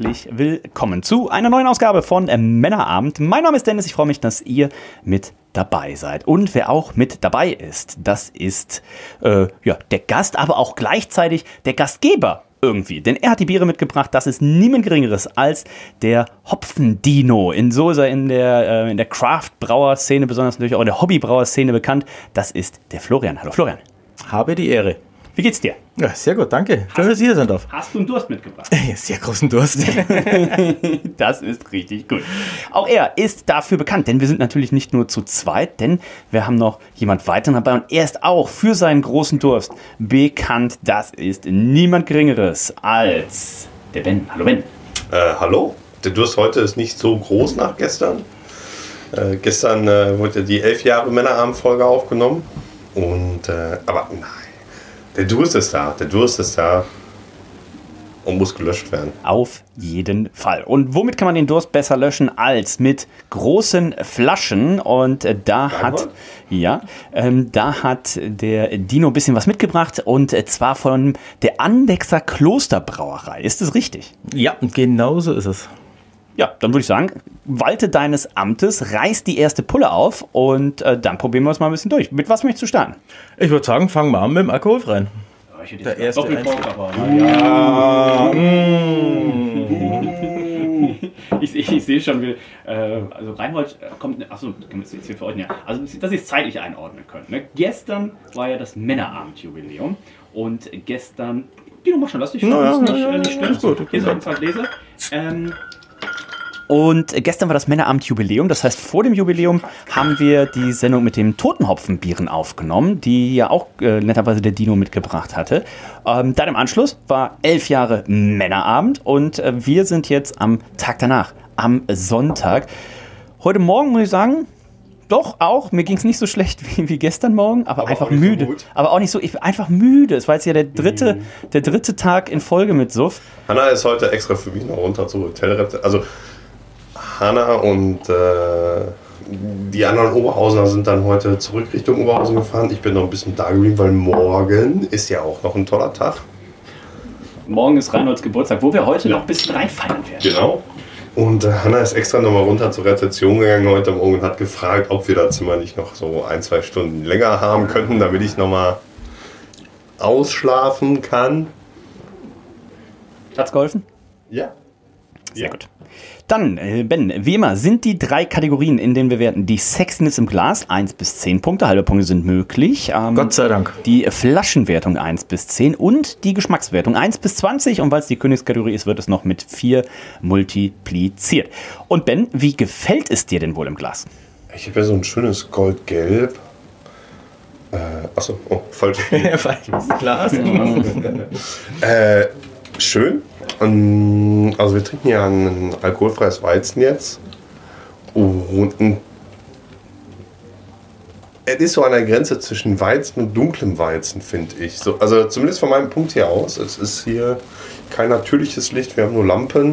willkommen zu einer neuen Ausgabe von äh, Männerabend. Mein Name ist Dennis, ich freue mich, dass ihr mit dabei seid. Und wer auch mit dabei ist, das ist äh, ja, der Gast, aber auch gleichzeitig der Gastgeber irgendwie. Denn er hat die Biere mitgebracht. Das ist niemand Geringeres als der Hopfendino. In so ist er in der, äh, der Craft-Brauer-Szene, besonders natürlich auch in der Hobby-Brauer-Szene bekannt. Das ist der Florian. Hallo Florian. Habe die Ehre. Wie geht's dir? Ja, sehr gut, danke. Schön, dass ich hier sein darf. Hast du einen Durst mitgebracht? Sehr großen Durst. das ist richtig gut. Auch er ist dafür bekannt, denn wir sind natürlich nicht nur zu zweit, denn wir haben noch jemand weiteren dabei und er ist auch für seinen großen Durst bekannt. Das ist niemand Geringeres als der Ben. Hallo Ben. Äh, hallo. Der Durst heute ist nicht so groß nach gestern. Äh, gestern äh, wurde die elf Jahre Männerabend-Folge aufgenommen. Und, äh, aber nein, der Durst ist da. Der Durst ist da und muss gelöscht werden. Auf jeden Fall. Und womit kann man den Durst besser löschen als mit großen Flaschen? Und äh, da hat, ja, ähm, da hat der Dino ein bisschen was mitgebracht und äh, zwar von der Andexer Klosterbrauerei. Ist das richtig? Ja, genau so ist es. Ja, dann würde ich sagen, walte deines Amtes, reiß die erste Pulle auf und äh, dann probieren wir es mal ein bisschen durch. Mit was möchtest du starten? Ich würde sagen, fangen wir an mit dem Alkoholfreien. Der erste aber, Ja. ich, ich, ich sehe schon, wie, äh, also Reinhold kommt, achso, können wir jetzt hier verordnen, ja. Also, dass ihr es zeitlich einordnen könnt. Ne? Gestern war ja das Männerabendjubiläum und gestern, die Nummer schon, lass dich Ja, ja, nicht, ja, äh, nicht stören. gut, Hier ist ein paar Gläser. Ähm, und gestern war das Männerabend-Jubiläum. Das heißt, vor dem Jubiläum haben wir die Sendung mit dem Totenhopfenbieren aufgenommen, die ja auch äh, netterweise der Dino mitgebracht hatte. Ähm, dann im Anschluss war elf Jahre Männerabend und äh, wir sind jetzt am Tag danach, am Sonntag. Heute Morgen muss ich sagen, doch auch. Mir ging es nicht so schlecht wie, wie gestern Morgen, aber, Aber einfach so müde. gut. aber auch nicht so, ich bin einfach müde. Es war jetzt ja der dritte, der dritte Tag in Folge mit Suff. Hanna ist heute extra für mich noch runter zur Hotelrezeption. Also Hanna und äh, die anderen Oberhausener sind dann heute zurück Richtung Oberhausen gefahren. Ich bin noch ein bisschen da geblieben, weil morgen ist ja auch noch ein toller Tag. Morgen ist Reinholds Geburtstag, wo wir heute noch ein bisschen reinfeiern werden. Genau. Und äh, Hanna ist extra nochmal runter zur Rezeption gegangen heute Morgen und hat gefragt, ob wir das Zimmer nicht noch so ein, zwei Stunden länger haben könnten, damit ich nochmal ausschlafen kann. Hat's geholfen? Ja. Sehr gut. Dann, äh, Ben, wie immer, sind die drei Kategorien, in denen wir werten. Die Sexiness im Glas, 1 bis 10 Punkte, halbe Punkte sind möglich. Ähm, Gott sei Dank. Die Flaschenwertung 1 bis 10 und die Geschmackswertung 1 bis 20. Und weil es die Königskategorie ist, wird es noch mit 4 multipliziert. Und Ben, wie gefällt es dir denn wohl im Glas? Ich habe ja so ein schönes Goldgelb. Äh, achso, oh, falsch. Falsches Glas. äh, schön. Ähm, also wir trinken ja ein alkoholfreies Weizen jetzt. Und ein, es ist so an der Grenze zwischen Weizen und dunklem Weizen, finde ich. So, also zumindest von meinem Punkt hier aus. Es ist hier kein natürliches Licht, wir haben nur Lampen.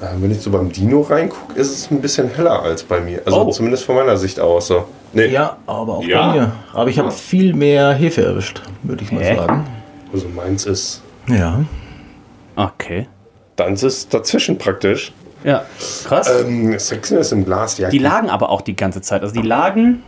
Äh, wenn ich so beim Dino reingucke, ist es ein bisschen heller als bei mir. Also Oh. zumindest von meiner Sicht aus. So. Nee, Ja, aber auch Ja. bei mir. Aber ich habe viel mehr Hefe erwischt, würde ich mal Hä? sagen. Also meins ist. Ja. Okay. Deins ist dazwischen praktisch. Ja, krass. Ähm, Sexiness im Glas, ja. die lagen aber auch die ganze Zeit. Also die lagen,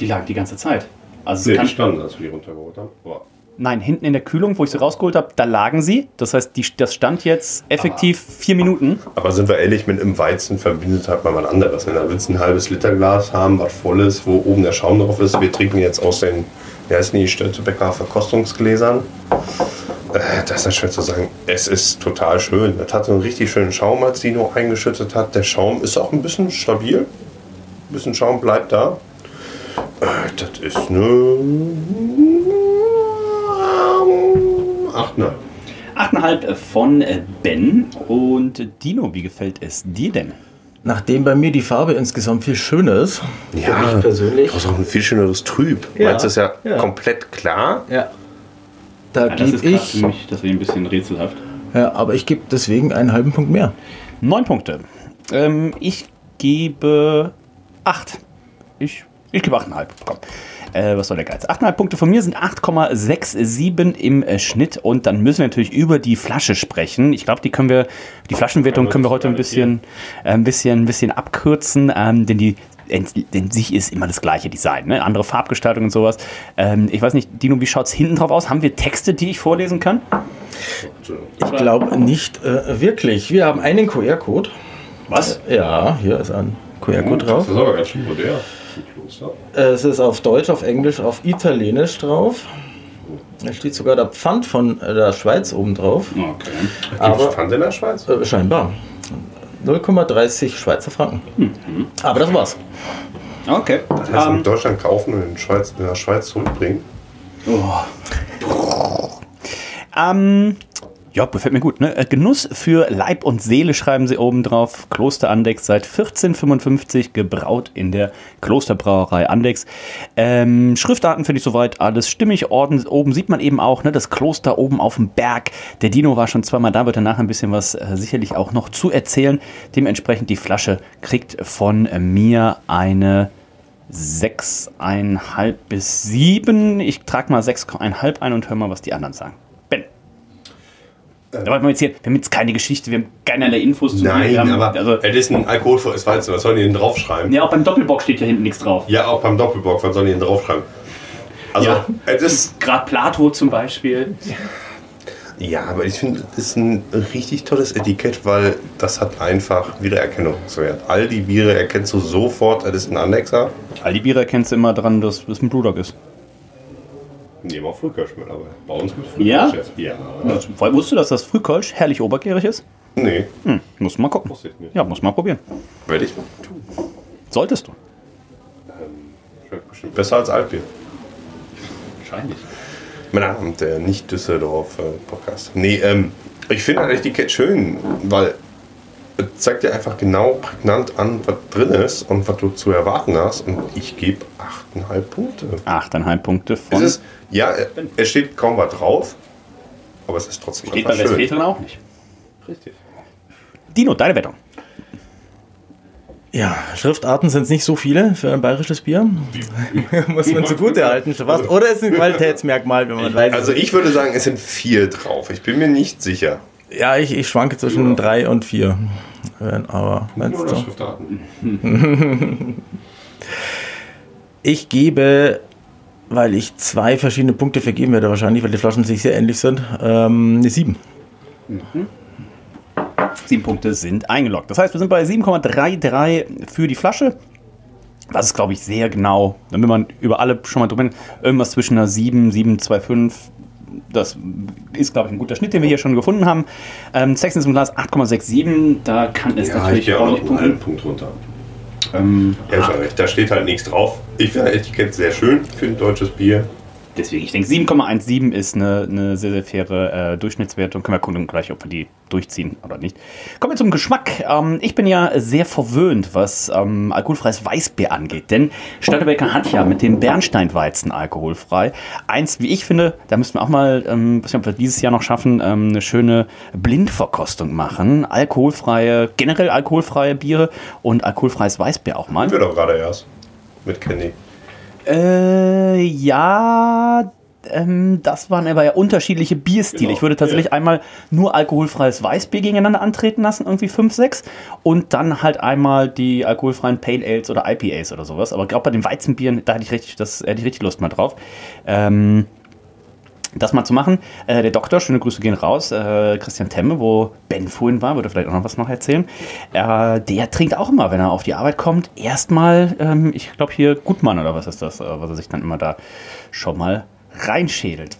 die lagen die ganze Zeit. Also es Nee, kann, die standen, als wir die runtergeholt haben. Aber Nein, hinten in der Kühlung, wo ich sie rausgeholt habe, da lagen sie. Das heißt, die, das stand jetzt effektiv vier Minuten. Aber sind wir ehrlich, mit einem Weizen verbindet halt mal was anderes. Wenn da willst du ein halbes Liter Glas haben, was voll ist, wo oben der Schaum drauf ist. Wir trinken jetzt aus den, wie heißen die, Störtebecker Verkostungsgläsern. Äh, das ist schwer zu sagen. Es ist total schön. Das hat so einen richtig schönen Schaum, als Dino eingeschüttet hat. Der Schaum ist auch ein bisschen stabil. Ein bisschen Schaum bleibt da. Äh, das ist eine 8, ne? 8,5 von Ben. Und Dino, wie gefällt es dir denn? Nachdem bei mir die Farbe insgesamt viel schöner ist, für mich persönlich, Das ist auch ein viel schöneres Trüb. Ja, Meins ist ja, ja. komplett klar. ja, da gebe ich, mich das ein bisschen rätselhaft. ja, aber ich gebe deswegen einen halben Punkt mehr. Neun Punkte. Ähm, ich gebe acht. Ich, ich gebe 8,5. Komm. Äh, was soll der Geiz? 8,5 Punkte von mir sind 8,67 im äh, Schnitt. Und dann müssen wir natürlich über die Flasche sprechen. Ich glaube, die können wir, die Flaschenwertung können wir heute ein bisschen, äh, ein bisschen, ein bisschen abkürzen, ähm, denn die in, in sich ist immer das gleiche Design, ne? andere Farbgestaltung und sowas. Ähm, ich weiß nicht, Dino, wie schaut es hinten drauf aus? Haben wir Texte, die ich vorlesen kann? Ich glaube nicht äh, wirklich. Wir haben einen QR-Code. Was? Ja, hier ist ein QR-Code drauf. Das ist aber ganz schön modern. Es ist auf Deutsch, auf Englisch, auf Italienisch drauf. Da steht sogar der Pfand von der Schweiz oben drauf. Okay. Gibt Aber- es Pfand in der Schweiz? Äh, scheinbar. 0,30 Schweizer Franken. Aber das war's. Okay. Das heißt, Ähm, in Deutschland kaufen und in, Schweiz, in der Schweiz zurückbringen. Ähm, ja, gefällt mir gut. Ne? Äh, Genuss für Leib und Seele schreiben sie oben drauf. Kloster Andex seit 1455 gebraut in der Klosterbrauerei Andex. Ähm, Schriftarten finde ich soweit alles stimmig. Orden, oben sieht man eben auch ne, das Kloster oben auf dem Berg. Der Dino war schon zweimal da, wird danach ein bisschen was äh, sicherlich auch noch zu erzählen. Dementsprechend die Flasche kriegt von äh, mir eine 6,5 bis 7. Ich trage mal 6,5 ein und hör mal, was die anderen sagen. Ben. Da wollen wir jetzt hier, wir haben jetzt keine Geschichte, wir haben keinerlei Infos zu Nein, haben, aber Also, es ist ein alkoholfreies Weizen. Was sollen die denn draufschreiben? ja, auch beim Doppelbock steht ja hinten nichts drauf. Ja, auch beim Doppelbock. Was sollen die denn draufschreiben? Also, Ja. es ist. Gerade Plato zum Beispiel. Ja, aber ich finde, das ist ein richtig tolles Etikett, weil das hat einfach Wiedererkennungswert. All die Biere erkennst du sofort, das ist ein Annexer. All die Biere erkennst du immer dran, dass es ein Brewdog ist. Nehmen auch Frühkölsch mit, aber bei uns gibt es Ja? jetzt. Ja. Weil wusstest du, dass das Frühkolsch herrlich obergärig ist? Nee, Hm, musst du mal gucken. wusste ich nicht. Ja, muss mal probieren. Werde ich mal tun. Solltest du. Schmeckt bestimmt besser als Altbier. Wahrscheinlich. Mein Name ist der Nicht-Düsseldorf-Podcast. Nee, ähm, ich finde das Etikett schön, weil es zeigt dir einfach genau prägnant an, was drin ist und was du zu erwarten hast. Und ich gebe 8,5 Punkte. 8,5 Punkte Es von. ist, ja, äh, es steht kaum was drauf, aber es ist trotzdem steht bei einfach schön. Westfalen auch nicht. Richtig. Dino, deine Wertung. Ja, Schriftarten sind es nicht so viele für ein bayerisches Bier. Muss man zugute halten. schon fast. Oder ist ein Qualitätsmerkmal, wenn man weiß. Also ich würde sagen, es sind vier drauf. Ich bin mir nicht sicher. ja, ich, ich schwanke zwischen drei und vier. Wenn- Aber meinst du? Schriftarten. Ich gebe, weil ich zwei verschiedene Punkte vergeben werde, wahrscheinlich, weil die Flaschen sich sehr ähnlich sind, ähm, eine 7. Sieben Punkte sind eingeloggt. Das heißt, wir sind bei 7,33 für die Flasche. Das ist, glaube ich, sehr genau. Wenn man über alle schon mal drüber irgendwas zwischen einer 7, 7,25. Das ist, glaube ich, ein guter Schnitt, den wir hier schon gefunden haben. Ähm, Sexton im Glas 8,67. Da kann es Ja, ich natürlich gehe auch noch einen. Punkt runter. Ähm, Ja. Da steht halt nichts drauf. Ich finde das Etikett sehr schön für ein deutsches Bier. Deswegen, ich denke, 7,17 ist eine, eine sehr, sehr faire äh, Durchschnittswertung. Können wir gucken gleich, ob wir die durchziehen oder nicht. Kommen wir zum Geschmack. Ähm, ich bin ja sehr verwöhnt, was ähm, alkoholfreies Weißbier angeht. Denn Stadtbecker hat ja mit dem Bernsteinweizen alkoholfrei. Eins, wie ich finde, da müssten wir auch mal, ähm, weiß wir dieses Jahr noch schaffen, ähm, eine schöne Blindverkostung machen. Alkoholfreie, generell alkoholfreie Biere und alkoholfreies Weißbier auch mal. Wir doch gerade erst mit Kenny. Äh, ja, ähm, das waren aber ja unterschiedliche Bierstile. Genau, ich würde tatsächlich ja. einmal nur alkoholfreies Weißbier gegeneinander antreten lassen, irgendwie 5, 6. Und dann halt einmal die alkoholfreien Pale Ales oder IPAs oder sowas. Aber gerade bei den Weizenbieren, da hätte ich richtig, das hätte ich richtig Lust mal drauf. Ähm, das mal zu machen. Äh, der Doktor, schöne Grüße gehen raus. Äh, Christian Temme, wo Ben vorhin war, würde vielleicht auch noch was noch erzählen. Äh, der trinkt auch immer, wenn er auf die Arbeit kommt, erstmal, ähm, ich glaube hier Gutmann oder was ist das, äh, was er sich dann immer da schon mal reinschädelt.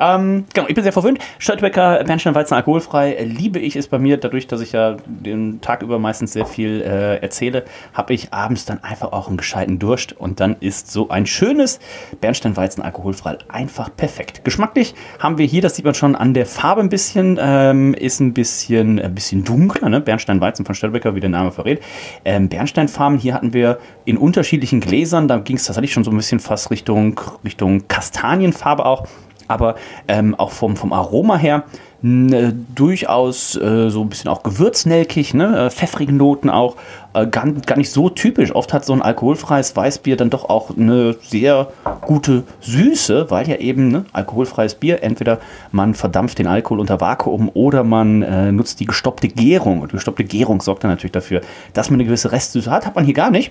Ähm, genau, ich bin sehr verwöhnt. Stadtbäcker Bernsteinweizen alkoholfrei äh, liebe ich es bei mir. Dadurch, dass ich ja den Tag über meistens sehr viel äh, erzähle, habe ich abends dann einfach auch einen gescheiten Durst. Und dann ist so ein schönes Bernsteinweizen alkoholfrei einfach perfekt. Geschmacklich haben wir hier, das sieht man schon an der Farbe ein bisschen, ähm, ist ein bisschen, ein bisschen dunkler. Ne? Bernsteinweizen von Stadtbäcker, wie der Name verrät. Ähm, Bernsteinfarben, hier hatten wir in unterschiedlichen Gläsern, da ging es tatsächlich schon so ein bisschen fast Richtung, Richtung Kastanienfarbe auch aber ähm, auch vom, vom Aroma her äh, durchaus äh, so ein bisschen auch gewürznelkig, ne? äh, pfeffrige Noten auch, äh, gar, gar nicht so typisch. Oft hat so ein alkoholfreies Weißbier dann doch auch eine sehr gute Süße, weil ja eben ne, alkoholfreies Bier, entweder man verdampft den Alkohol unter Vakuum oder man äh, nutzt die gestoppte Gärung. Und die gestoppte Gärung sorgt dann natürlich dafür, dass man eine gewisse Restsüße hat. Hat man hier gar nicht.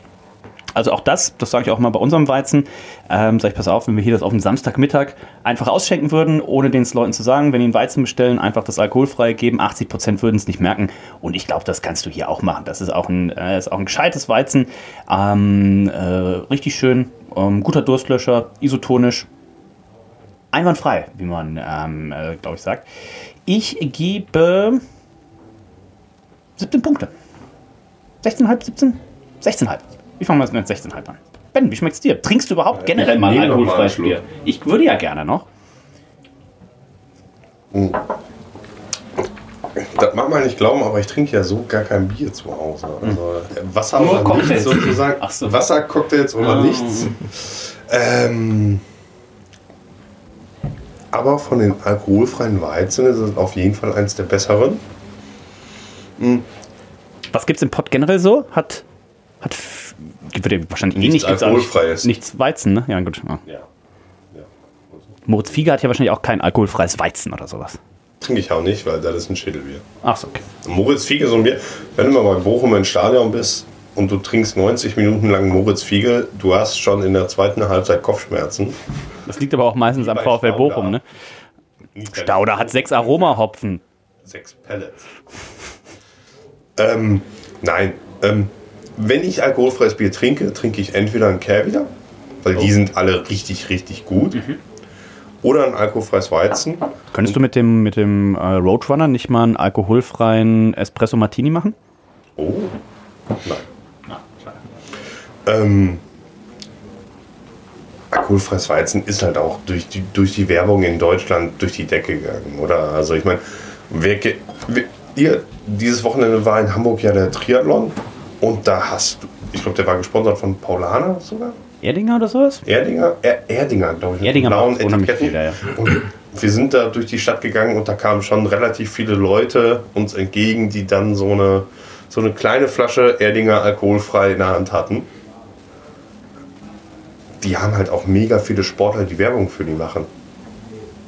Also auch das, das sage ich auch mal bei unserem Weizen, ähm, sage ich, pass auf, wenn wir hier das auf den Samstagmittag einfach ausschenken würden, ohne den Leuten zu sagen, wenn die einen Weizen bestellen, einfach das alkoholfrei geben, 80 Prozent würden es nicht merken. Und ich glaube, das kannst du hier auch machen. Das ist auch ein, äh, ist auch ein gescheites Weizen, ähm, äh, richtig schön, ähm, guter Durstlöscher, isotonisch, einwandfrei, wie man, ähm, äh, glaube ich, sagt. Ich gebe 17 Punkte. 16,5, 17? 16,5. Wie fangen wir jetzt mit 16,5 an? Ben, wie schmeckt's dir? Trinkst du überhaupt generell mal wir noch mal alkoholfreies Bier? Ich würde ja gerne noch. Das mag man nicht glauben, aber ich trinke ja so gar kein Bier zu Hause. Also äh, Wasser Nur oder Cocktails. nichts sozusagen. Ach so. Wassercocktails oder Ah. nichts. Ähm, aber von den alkoholfreien Weizen ist es auf jeden Fall eins der besseren. Was gibt's im Pott generell so? Hat. Hat. f- Wird ja wahrscheinlich eh Nichts nicht gibt's Alkoholfreies. Nichts Weizen, ne? Ja, gut. Ja. Ja. Moritz Fieger hat ja wahrscheinlich auch kein alkoholfreies Weizen oder sowas. Trinke ich auch nicht, weil das ist ein Schädelbier. Ach so, okay. Moritz Fiege so ein Bier. Wenn du mal bei Bochum im Stadion bist und du trinkst 90 Minuten lang Moritz Fiege, du hast schon in der zweiten Halbzeit Kopfschmerzen. Das liegt aber auch meistens am VfL Stauder. Bochum, ne? Stauder hat sechs Aromahopfen. Sechs Pellets. ähm, nein. Ähm, wenn ich alkoholfreies Bier trinke, trinke ich entweder ein Kerwider, weil die sind alle richtig, richtig gut. Oder ein alkoholfreies Weizen. Könntest du mit dem, mit dem äh, Roadrunner nicht mal einen alkoholfreien Espresso Martini machen? Oh. Nein. Ähm, alkoholfreies Weizen ist halt auch durch die, durch die Werbung in Deutschland durch die Decke gegangen, oder? Also ich meine, wer, ge- wer, ihr, dieses Wochenende war in Hamburg ja der Triathlon und da hast du, ich glaube, der war gesponsert von Paulaner sogar. Erdinger oder sowas? Erdinger, er, Erdinger, glaube ich. Erdinger blauen Etiketten. viel, ja, ja. Und wir sind da durch die Stadt gegangen und da kamen schon relativ viele Leute uns entgegen, die dann so eine, so eine kleine Flasche Erdinger alkoholfrei in der Hand hatten. Die haben halt auch mega viele Sportler, die Werbung für die machen.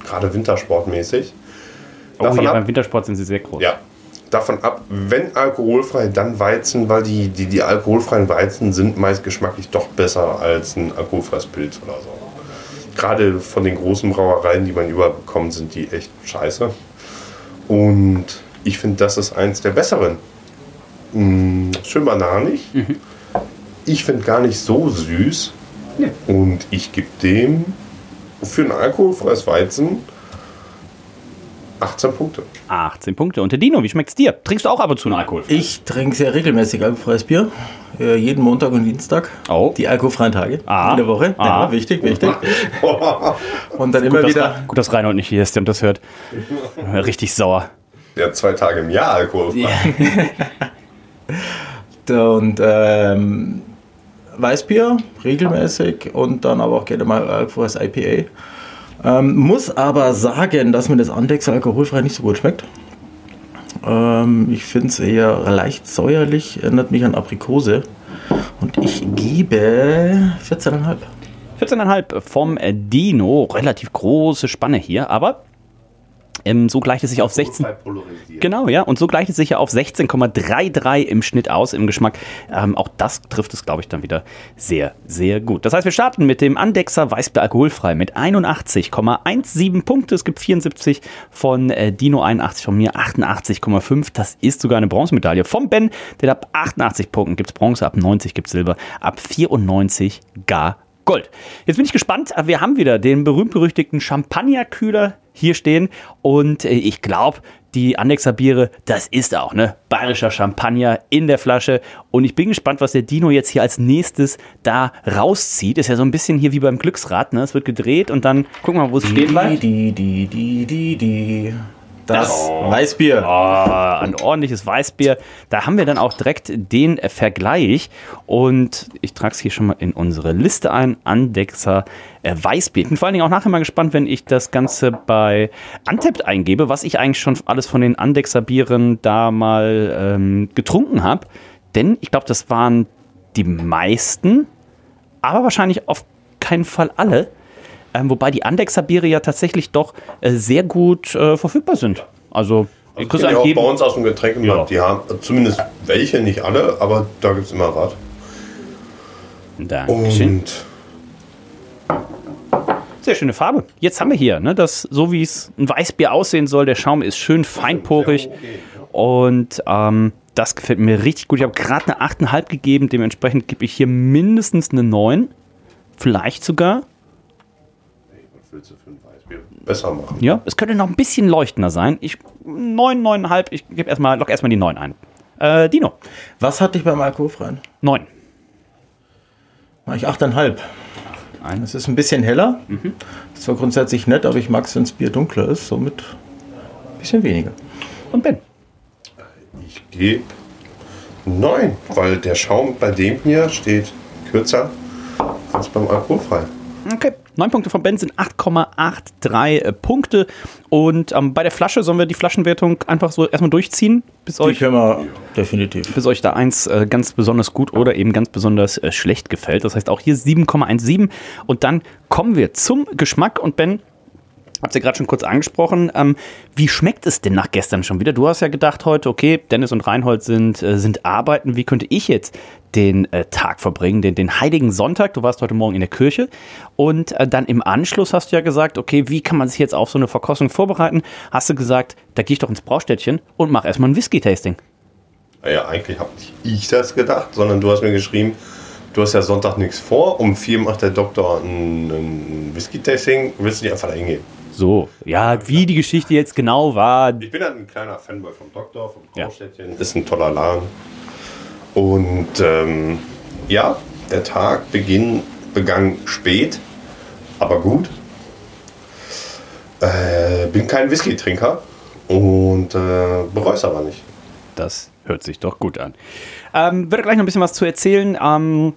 Gerade wintersportmäßig. Oh, Davon ja, ab- beim Wintersport sind sie sehr groß. Ja. Davon ab, wenn alkoholfrei, dann Weizen, weil die, die, die alkoholfreien Weizen sind meist geschmacklich doch besser als ein alkoholfreies Pilz oder so. Gerade von den großen Brauereien, die man überall bekommt, sind die echt scheiße. Und ich finde, das ist eins der besseren. Mm, schön bananig. Ich finde gar nicht so süß. Und ich gebe dem für ein alkoholfreies Weizen 18 Punkte. 18 Punkte. Und der Dino, wie schmeckt's dir? Trinkst du auch ab und zu einen Alkohol? Ich trinke sehr regelmäßig alkoholfreies Bier. Äh, jeden Montag und Dienstag. Oh. Die alkoholfreien Tage Ah. in der Woche. Ah. Ja, wichtig, wichtig. Und dann Gut, immer dass, wieder. gut, dass Reinhold nicht hier ist und das hört. Richtig sauer. Ja, zwei Tage im Jahr alkoholfrei. Und ähm, Weißbier regelmäßig und dann aber auch gerne mal alkoholfreies IPA. Ähm, muss aber sagen, dass mir das Andex alkoholfrei nicht so gut schmeckt. Ähm, ich finde es eher leicht säuerlich, erinnert mich an Aprikose. Und ich gebe 14,5. 14,5 vom Dino. Relativ große Spanne hier, aber ähm, so gleicht es sich auf 16. Genau, ja. Und so gleicht es sich ja auf 16,33 im Schnitt aus, im Geschmack. Ähm, auch das trifft es, glaube ich, dann wieder sehr, sehr gut. Das heißt, wir starten mit dem Andexer Weißbier alkoholfrei mit 81,17 Punkte. Es gibt 74 von äh, Dino, 81 von mir, 88,5. Das ist sogar eine Bronzemedaille vom Ben. Der hat ab 88 Punkten gibt es Bronze, ab 90 gibt es Silber, ab 94 gar Gold. Jetzt bin ich gespannt. Wir haben wieder den berühmt-berüchtigten Champagnerkühler hier stehen. Und äh, ich glaube, die Andexer Biere, das ist auch, ne? Bayerischer Champagner in der Flasche. Und ich bin gespannt, was der Dino jetzt hier als nächstes da rauszieht. Ist ja so ein bisschen hier wie beim Glücksrad, ne? Es wird gedreht und dann gucken wir mal, wo es stehen bleibt. Die, die, die, die, die. Das Weißbier. Oh, ein ordentliches Weißbier. Da haben wir dann auch direkt den Vergleich. Und ich trage es hier schon mal in unsere Liste ein. Andexer äh, Weißbier. Ich bin vor allen Dingen auch nachher mal gespannt, wenn ich das Ganze bei Antept eingebe, was ich eigentlich schon alles von den Andexer Bieren da mal ähm, getrunken habe. Denn ich glaube, das waren die meisten, aber wahrscheinlich auf keinen Fall alle. Ähm, wobei die Andexer Biere ja tatsächlich doch äh, sehr gut äh, verfügbar sind. Also, Also ich ja auch bei uns aus dem Getränkemarkt, die haben zumindest welche, nicht alle, aber da gibt es immer was. Dankeschön. Und Sehr schöne Farbe. Jetzt haben wir hier, ne, das, so wie es ein Weißbier aussehen soll. Der Schaum ist schön feinporig. Und ähm, das gefällt mir richtig gut. Ich habe gerade eine 8,5 gegeben. Dementsprechend gebe ich hier mindestens eine 9. Vielleicht sogar. Willst du für ein Weißbier besser machen? Ja, es könnte noch ein bisschen leuchtender sein. Ich 9, 9,5. Ich gebe erstmal, lock erstmal die 9 ein. Äh, Dino. Was hatte ich beim Alkoholfreien? 9. Mach ich 8,5. Ein. Es ist ein bisschen heller. Ist zwar grundsätzlich nett, aber ich mag es, wenn das Bier dunkler ist. Somit ein bisschen weniger. Und Ben. Ich gebe 9, weil der Schaum bei dem hier steht kürzer als beim Alkoholfrei. Okay. 9 Punkte von Ben sind 8,83 äh, Punkte. Und ähm, bei der Flasche sollen wir die Flaschenwertung einfach so erstmal durchziehen, bis Die euch, können wir definitiv. bis euch da eins äh, ganz besonders gut oder eben ganz besonders äh, schlecht gefällt. Das heißt auch hier 7,17. Und dann kommen wir zum Geschmack. Und Ben, habt ihr gerade schon kurz angesprochen. Ähm, wie schmeckt es denn nach gestern schon wieder? Du hast ja gedacht heute, okay, Dennis und Reinhold sind, äh, sind arbeiten. Wie könnte ich jetzt den äh, Tag verbringen, den, den heiligen Sonntag? Du warst heute Morgen in der Kirche. Und äh, dann im Anschluss hast du ja gesagt, okay, wie kann man sich jetzt auf so eine Verkostung vorbereiten? Hast du gesagt, da gehe ich doch ins Braustädtchen und mach erstmal ein Whisky-Tasting. Ja, eigentlich habe ich das gedacht, sondern du hast mir geschrieben, du hast ja Sonntag nichts vor. Um vier macht der Doktor ein, ein Whisky-Tasting. Willst du nicht einfach da hingehen? So, ja, wie die Geschichte jetzt genau war. Ich bin dann ein kleiner Fanboy vom Doktor, vom Ja. Braustädtchen. Ist ein toller Laden. Und ähm, ja, der Tag beginn, begann spät, aber gut. Äh, bin kein Whisky-Trinker und äh, bereue es aber nicht. Das hört sich doch gut an. Ähm, würde gleich noch ein bisschen was zu erzählen. Ähm,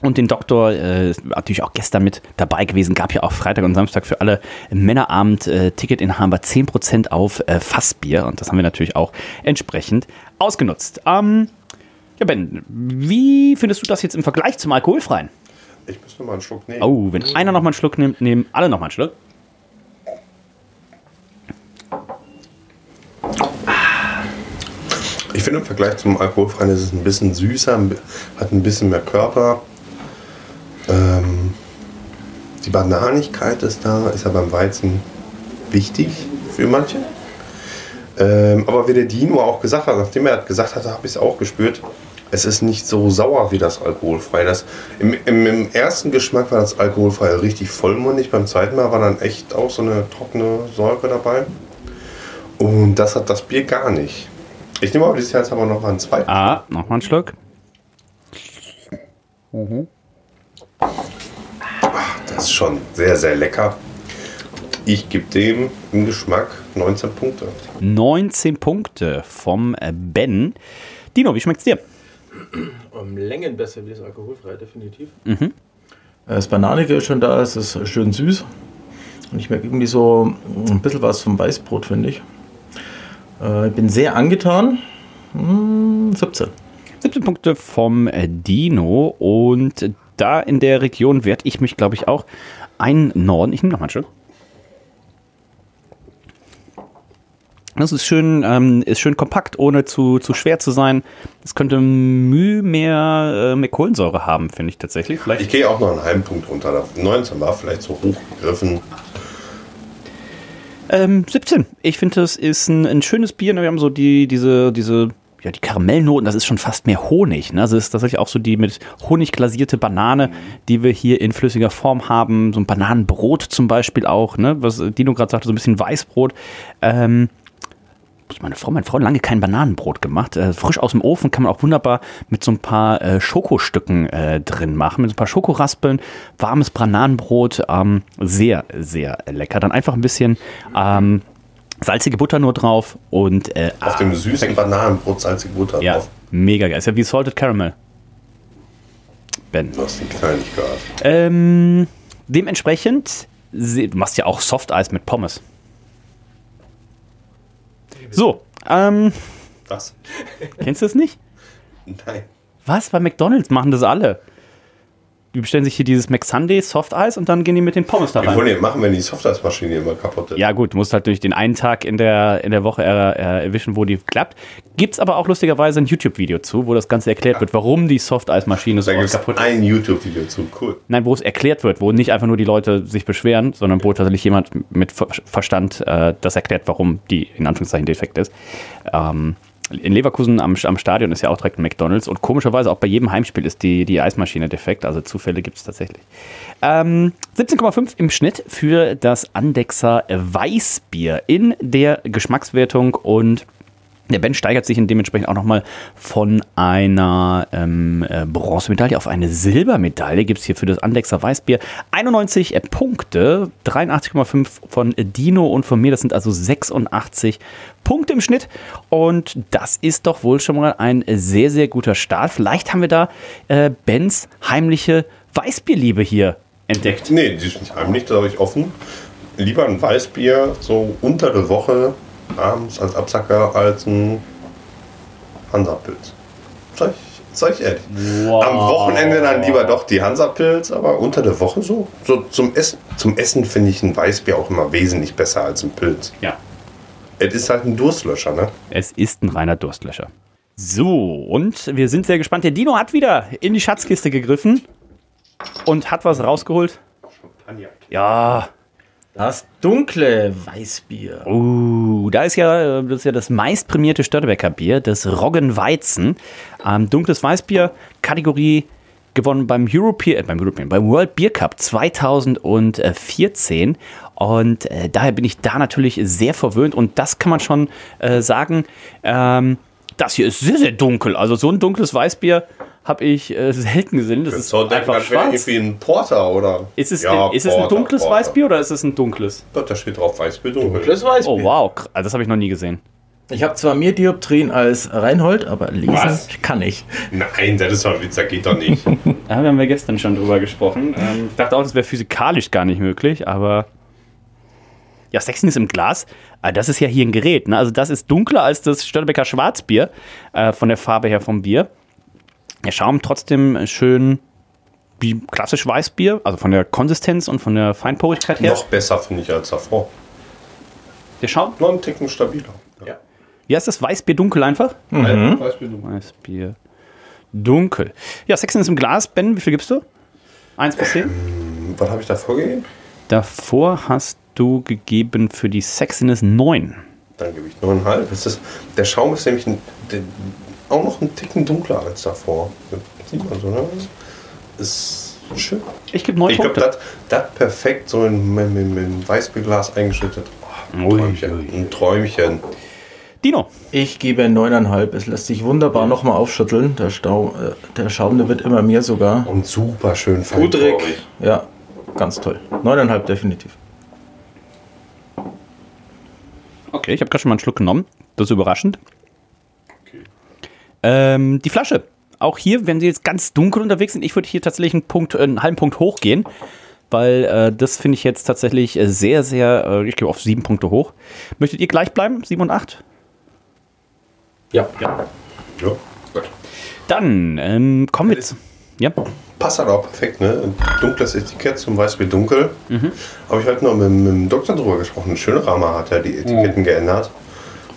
und den Doktor äh, natürlich auch gestern mit dabei gewesen. Gab ja auch Freitag und Samstag für alle Männerabend äh, Ticketinhaber 10% auf äh, Fassbier. Und das haben wir natürlich auch entsprechend ausgenutzt. Ähm, ja, Ben, wie findest du das jetzt im Vergleich zum Alkoholfreien? Ich muss noch mal einen Schluck nehmen. Oh, wenn einer noch mal einen Schluck nimmt, nehmen alle noch mal einen Schluck. Ich finde im Vergleich zum Alkoholfreien ist es ein bisschen süßer, hat ein bisschen mehr Körper. Ähm, die Bananigkeit ist da, ist ja beim Weizen wichtig für manche. Ähm, aber wie der Dino auch gesagt hat, nachdem er gesagt hat, habe ich es auch gespürt, es ist nicht so sauer wie das Alkoholfrei. Das, im, im, Im ersten Geschmack war das Alkoholfrei richtig vollmundig, beim zweiten Mal war dann echt auch so eine trockene Säure dabei. Und das hat das Bier gar nicht. Ich nehme aber dieses Jahr jetzt aber noch mal einen zweiten. Ah, noch mal einen Schluck. Das ist schon sehr, sehr lecker. Ich gebe dem im Geschmack 19 Punkte. 19 Punkte vom Ben. Dino, wie schmeckt's dir? Um Längen besser wie das Alkoholfrei, definitiv. Äh, Das Bananige ist schon da, es ist schön süß. Und ich merke irgendwie so ein bisschen was vom Weißbrot, finde ich. Äh, Ich bin sehr angetan. Hm, 17. 17 Punkte vom äh, Dino und da in der Region werde ich mich, glaube ich, auch einnorden. Ich nehme noch mal einen Schluck. Das ist schön, ähm, ist schön kompakt, ohne zu, zu schwer zu sein. Es könnte Mühe mehr, äh, mehr Kohlensäure haben, finde ich tatsächlich. Vielleicht Ich gehe auch noch einen halben Punkt runter. 19 war vielleicht so hoch gegriffen. Ähm, 17. Ich finde, das ist ein, ein schönes Bier. Wir haben so die, diese, diese, ja, die Karamellnoten, das ist schon fast mehr Honig. Ne? Es ist tatsächlich auch so die mit Honig glasierte Banane, die wir hier in flüssiger Form haben. So ein Bananenbrot zum Beispiel auch, ne? was Dino gerade sagte, so ein bisschen Weißbrot. Ähm, meine Frau, meine Frau hat lange kein Bananenbrot gemacht. Äh, frisch aus dem Ofen kann man auch wunderbar mit so ein paar äh, Schokostücken äh, drin machen, mit so ein paar Schokoraspeln, warmes Bananenbrot, ähm, sehr, sehr lecker. Dann einfach ein bisschen ähm, salzige Butter nur drauf und äh, Auf dem süßen Bananenbrot salzige Butter ja, drauf. mega geil. Ist ja wie Salted Caramel. Ben. Du hast den Teil nicht gehört. Ähm, dementsprechend, du machst ja auch Softeis mit Pommes. So, ähm, Was? kennst du das nicht? Nein. Was? Bei McDonalds machen das alle. Die bestellen sich hier dieses McSunday Softeis und dann gehen die mit den Pommes da Wir wollen rein. ja machen, wenn die Softeismaschine immer kaputt ist. Ja gut, du musst halt durch den einen Tag in der, in der Woche äh, erwischen, wo die klappt. Gibt's aber auch lustigerweise ein YouTube-Video zu, wo das Ganze erklärt wird, warum die Softeismaschine so Da gibt oft es kaputt ist. ein YouTube-Video zu. Cool. Nein, wo es erklärt wird, wo nicht einfach nur die Leute sich beschweren, sondern wo tatsächlich jemand mit Ver Verstand äh, das erklärt, warum die in Anführungszeichen defekt ist. Ähm, in Leverkusen am, am Stadion ist ja auch direkt ein McDonalds und komischerweise auch bei jedem Heimspiel ist die, die Eismaschine defekt, also Zufälle gibt es tatsächlich. Ähm, 17,5 im Schnitt für das Andexer Weißbier in der Geschmackswertung und der Ben steigert sich dementsprechend auch nochmal von einer ähm, äh, Bronzemedaille auf eine Silbermedaille. Gibt es hier für das Andexer Weißbier 91 Punkte, 83,5 von Dino und von mir. Das sind also 86 Punkte im Schnitt. Und das ist doch wohl schon mal ein sehr, sehr guter Start. Vielleicht haben wir da äh, Bens heimliche Weißbierliebe hier entdeckt. Nee, die ist nicht heimlich, da sage ich offen. Lieber ein Weißbier so unter der Woche abends als Absacker als ein Hansapilz. Sag ich, sag ich ehrlich. Am Wochenende dann lieber doch die Hansapilz, aber unter der Woche so. So zum Essen, zum Essen finde ich ein Weißbier auch immer wesentlich besser als ein Pilz. Ja. Es ist halt ein Durstlöscher, ne? Es ist ein reiner Durstlöscher. So, und wir sind sehr gespannt. Der Dino hat wieder in die Schatzkiste gegriffen und hat was rausgeholt. Ja, Das dunkle Weißbier. uh, da ist ja das, ist ja das meistprämierte Störtebecker Bier, das Roggenweizen. Ähm, dunkles Weißbier, Kategorie gewonnen beim European, äh, beim European, beim World Beer Cup 2014. Und äh, daher bin ich da natürlich sehr verwöhnt. Und das kann man schon äh, sagen. Ähm, das hier ist sehr, sehr dunkel. Also so ein dunkles Weißbier habe ich äh, selten gesehen. Das ist So denkt einfach man, wäre schwarz. irgendwie ein Porter oder. Ist es, Ja, ist es ein Porter, dunkles Porter. Weißbier oder ist es ein dunkles? Da steht drauf Weißbier dunkel. Dunkles Weißbier. Oh wow, also das habe ich noch nie gesehen. Ich habe zwar mehr Dioptrien als Reinhold, aber lesen Was? kann ich. Nein, das ist doch ein Witz, das geht doch nicht. Da haben wir gestern schon drüber gesprochen. Ähm, ich dachte auch, das wäre physikalisch gar nicht möglich, aber. Ja, Sexiness im Glas, äh, das ist ja hier ein Gerät. Ne? Also, das ist dunkler als das Störtebecker Schwarzbier äh, von der Farbe her vom Bier. Der Schaum trotzdem schön wie klassisch Weißbier, also von der Konsistenz und von der Feinporigkeit her. Noch besser finde ich als davor. Der Schaum? Noch einen Ticken stabiler. Ja. Wie heißt das? Weißbier dunkel einfach? Weißbier dunkel. Weißbier dunkel. Ja, Sexiness im Glas. Ben, wie viel gibst du? 1 bis 10? Was habe ich da vorgegeben? Davor hast du gegeben für die Sexiness 9. Dann gebe ich 9,5. Das ist, der Schaum ist nämlich ein, der, auch noch einen Ticken dunkler als davor. Sieht man so, ne? Ist schön. Ich gebe 9 Ich glaube, Punkte. das das perfekt so in, mit, mit einem Weißbierglas eingeschüttet. Oh, ein Ui, Träumchen. ui. Ein Träumchen. Dino, Ich gebe 9,5. Es lässt sich wunderbar nochmal aufschütteln. Der, Stau, äh, der Schaum, der wird immer mehr sogar. Und super schön Pudrig. Ja, ganz toll. 9,5 definitiv. okay, ich habe gerade schon mal einen Schluck genommen. Das ist überraschend. Ähm, die Flasche. Auch hier, wenn Sie jetzt ganz dunkel unterwegs sind, ich würde hier tatsächlich einen, Punkt, äh, einen halben Punkt hochgehen, weil äh, das finde ich jetzt tatsächlich äh, sehr, sehr, äh, ich gehe auf sieben Punkte hoch. Möchtet ihr gleich bleiben? Sieben und acht? Ja. Ja. Dann ähm, kommen wir zu. Ja. Passt halt auch perfekt, ne? Ein dunkles Etikett zum Weißbier dunkel. Mhm. Habe ich heute noch mit, mit dem Doktor drüber gesprochen. Schöne Rama hat ja die Etiketten geändert.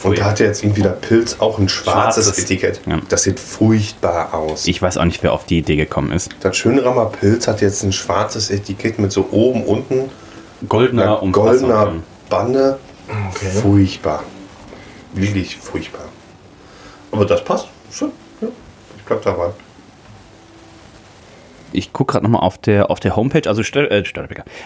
Und da hat ja jetzt irgendwie der Pilz auch ein schwarzes, Schwarzes. Etikett. Ja. Das sieht furchtbar aus. Ich weiß auch nicht, wer auf die Idee gekommen ist. das Schönrammer Pilz hat jetzt ein schwarzes Etikett mit so oben, unten Goldener und goldener Bande. Furchtbar. Wirklich furchtbar. Aber das passt. Schön. Ja. Ich bleib dabei. Ich gucke gerade nochmal auf der, auf der Homepage. Also Stör, äh.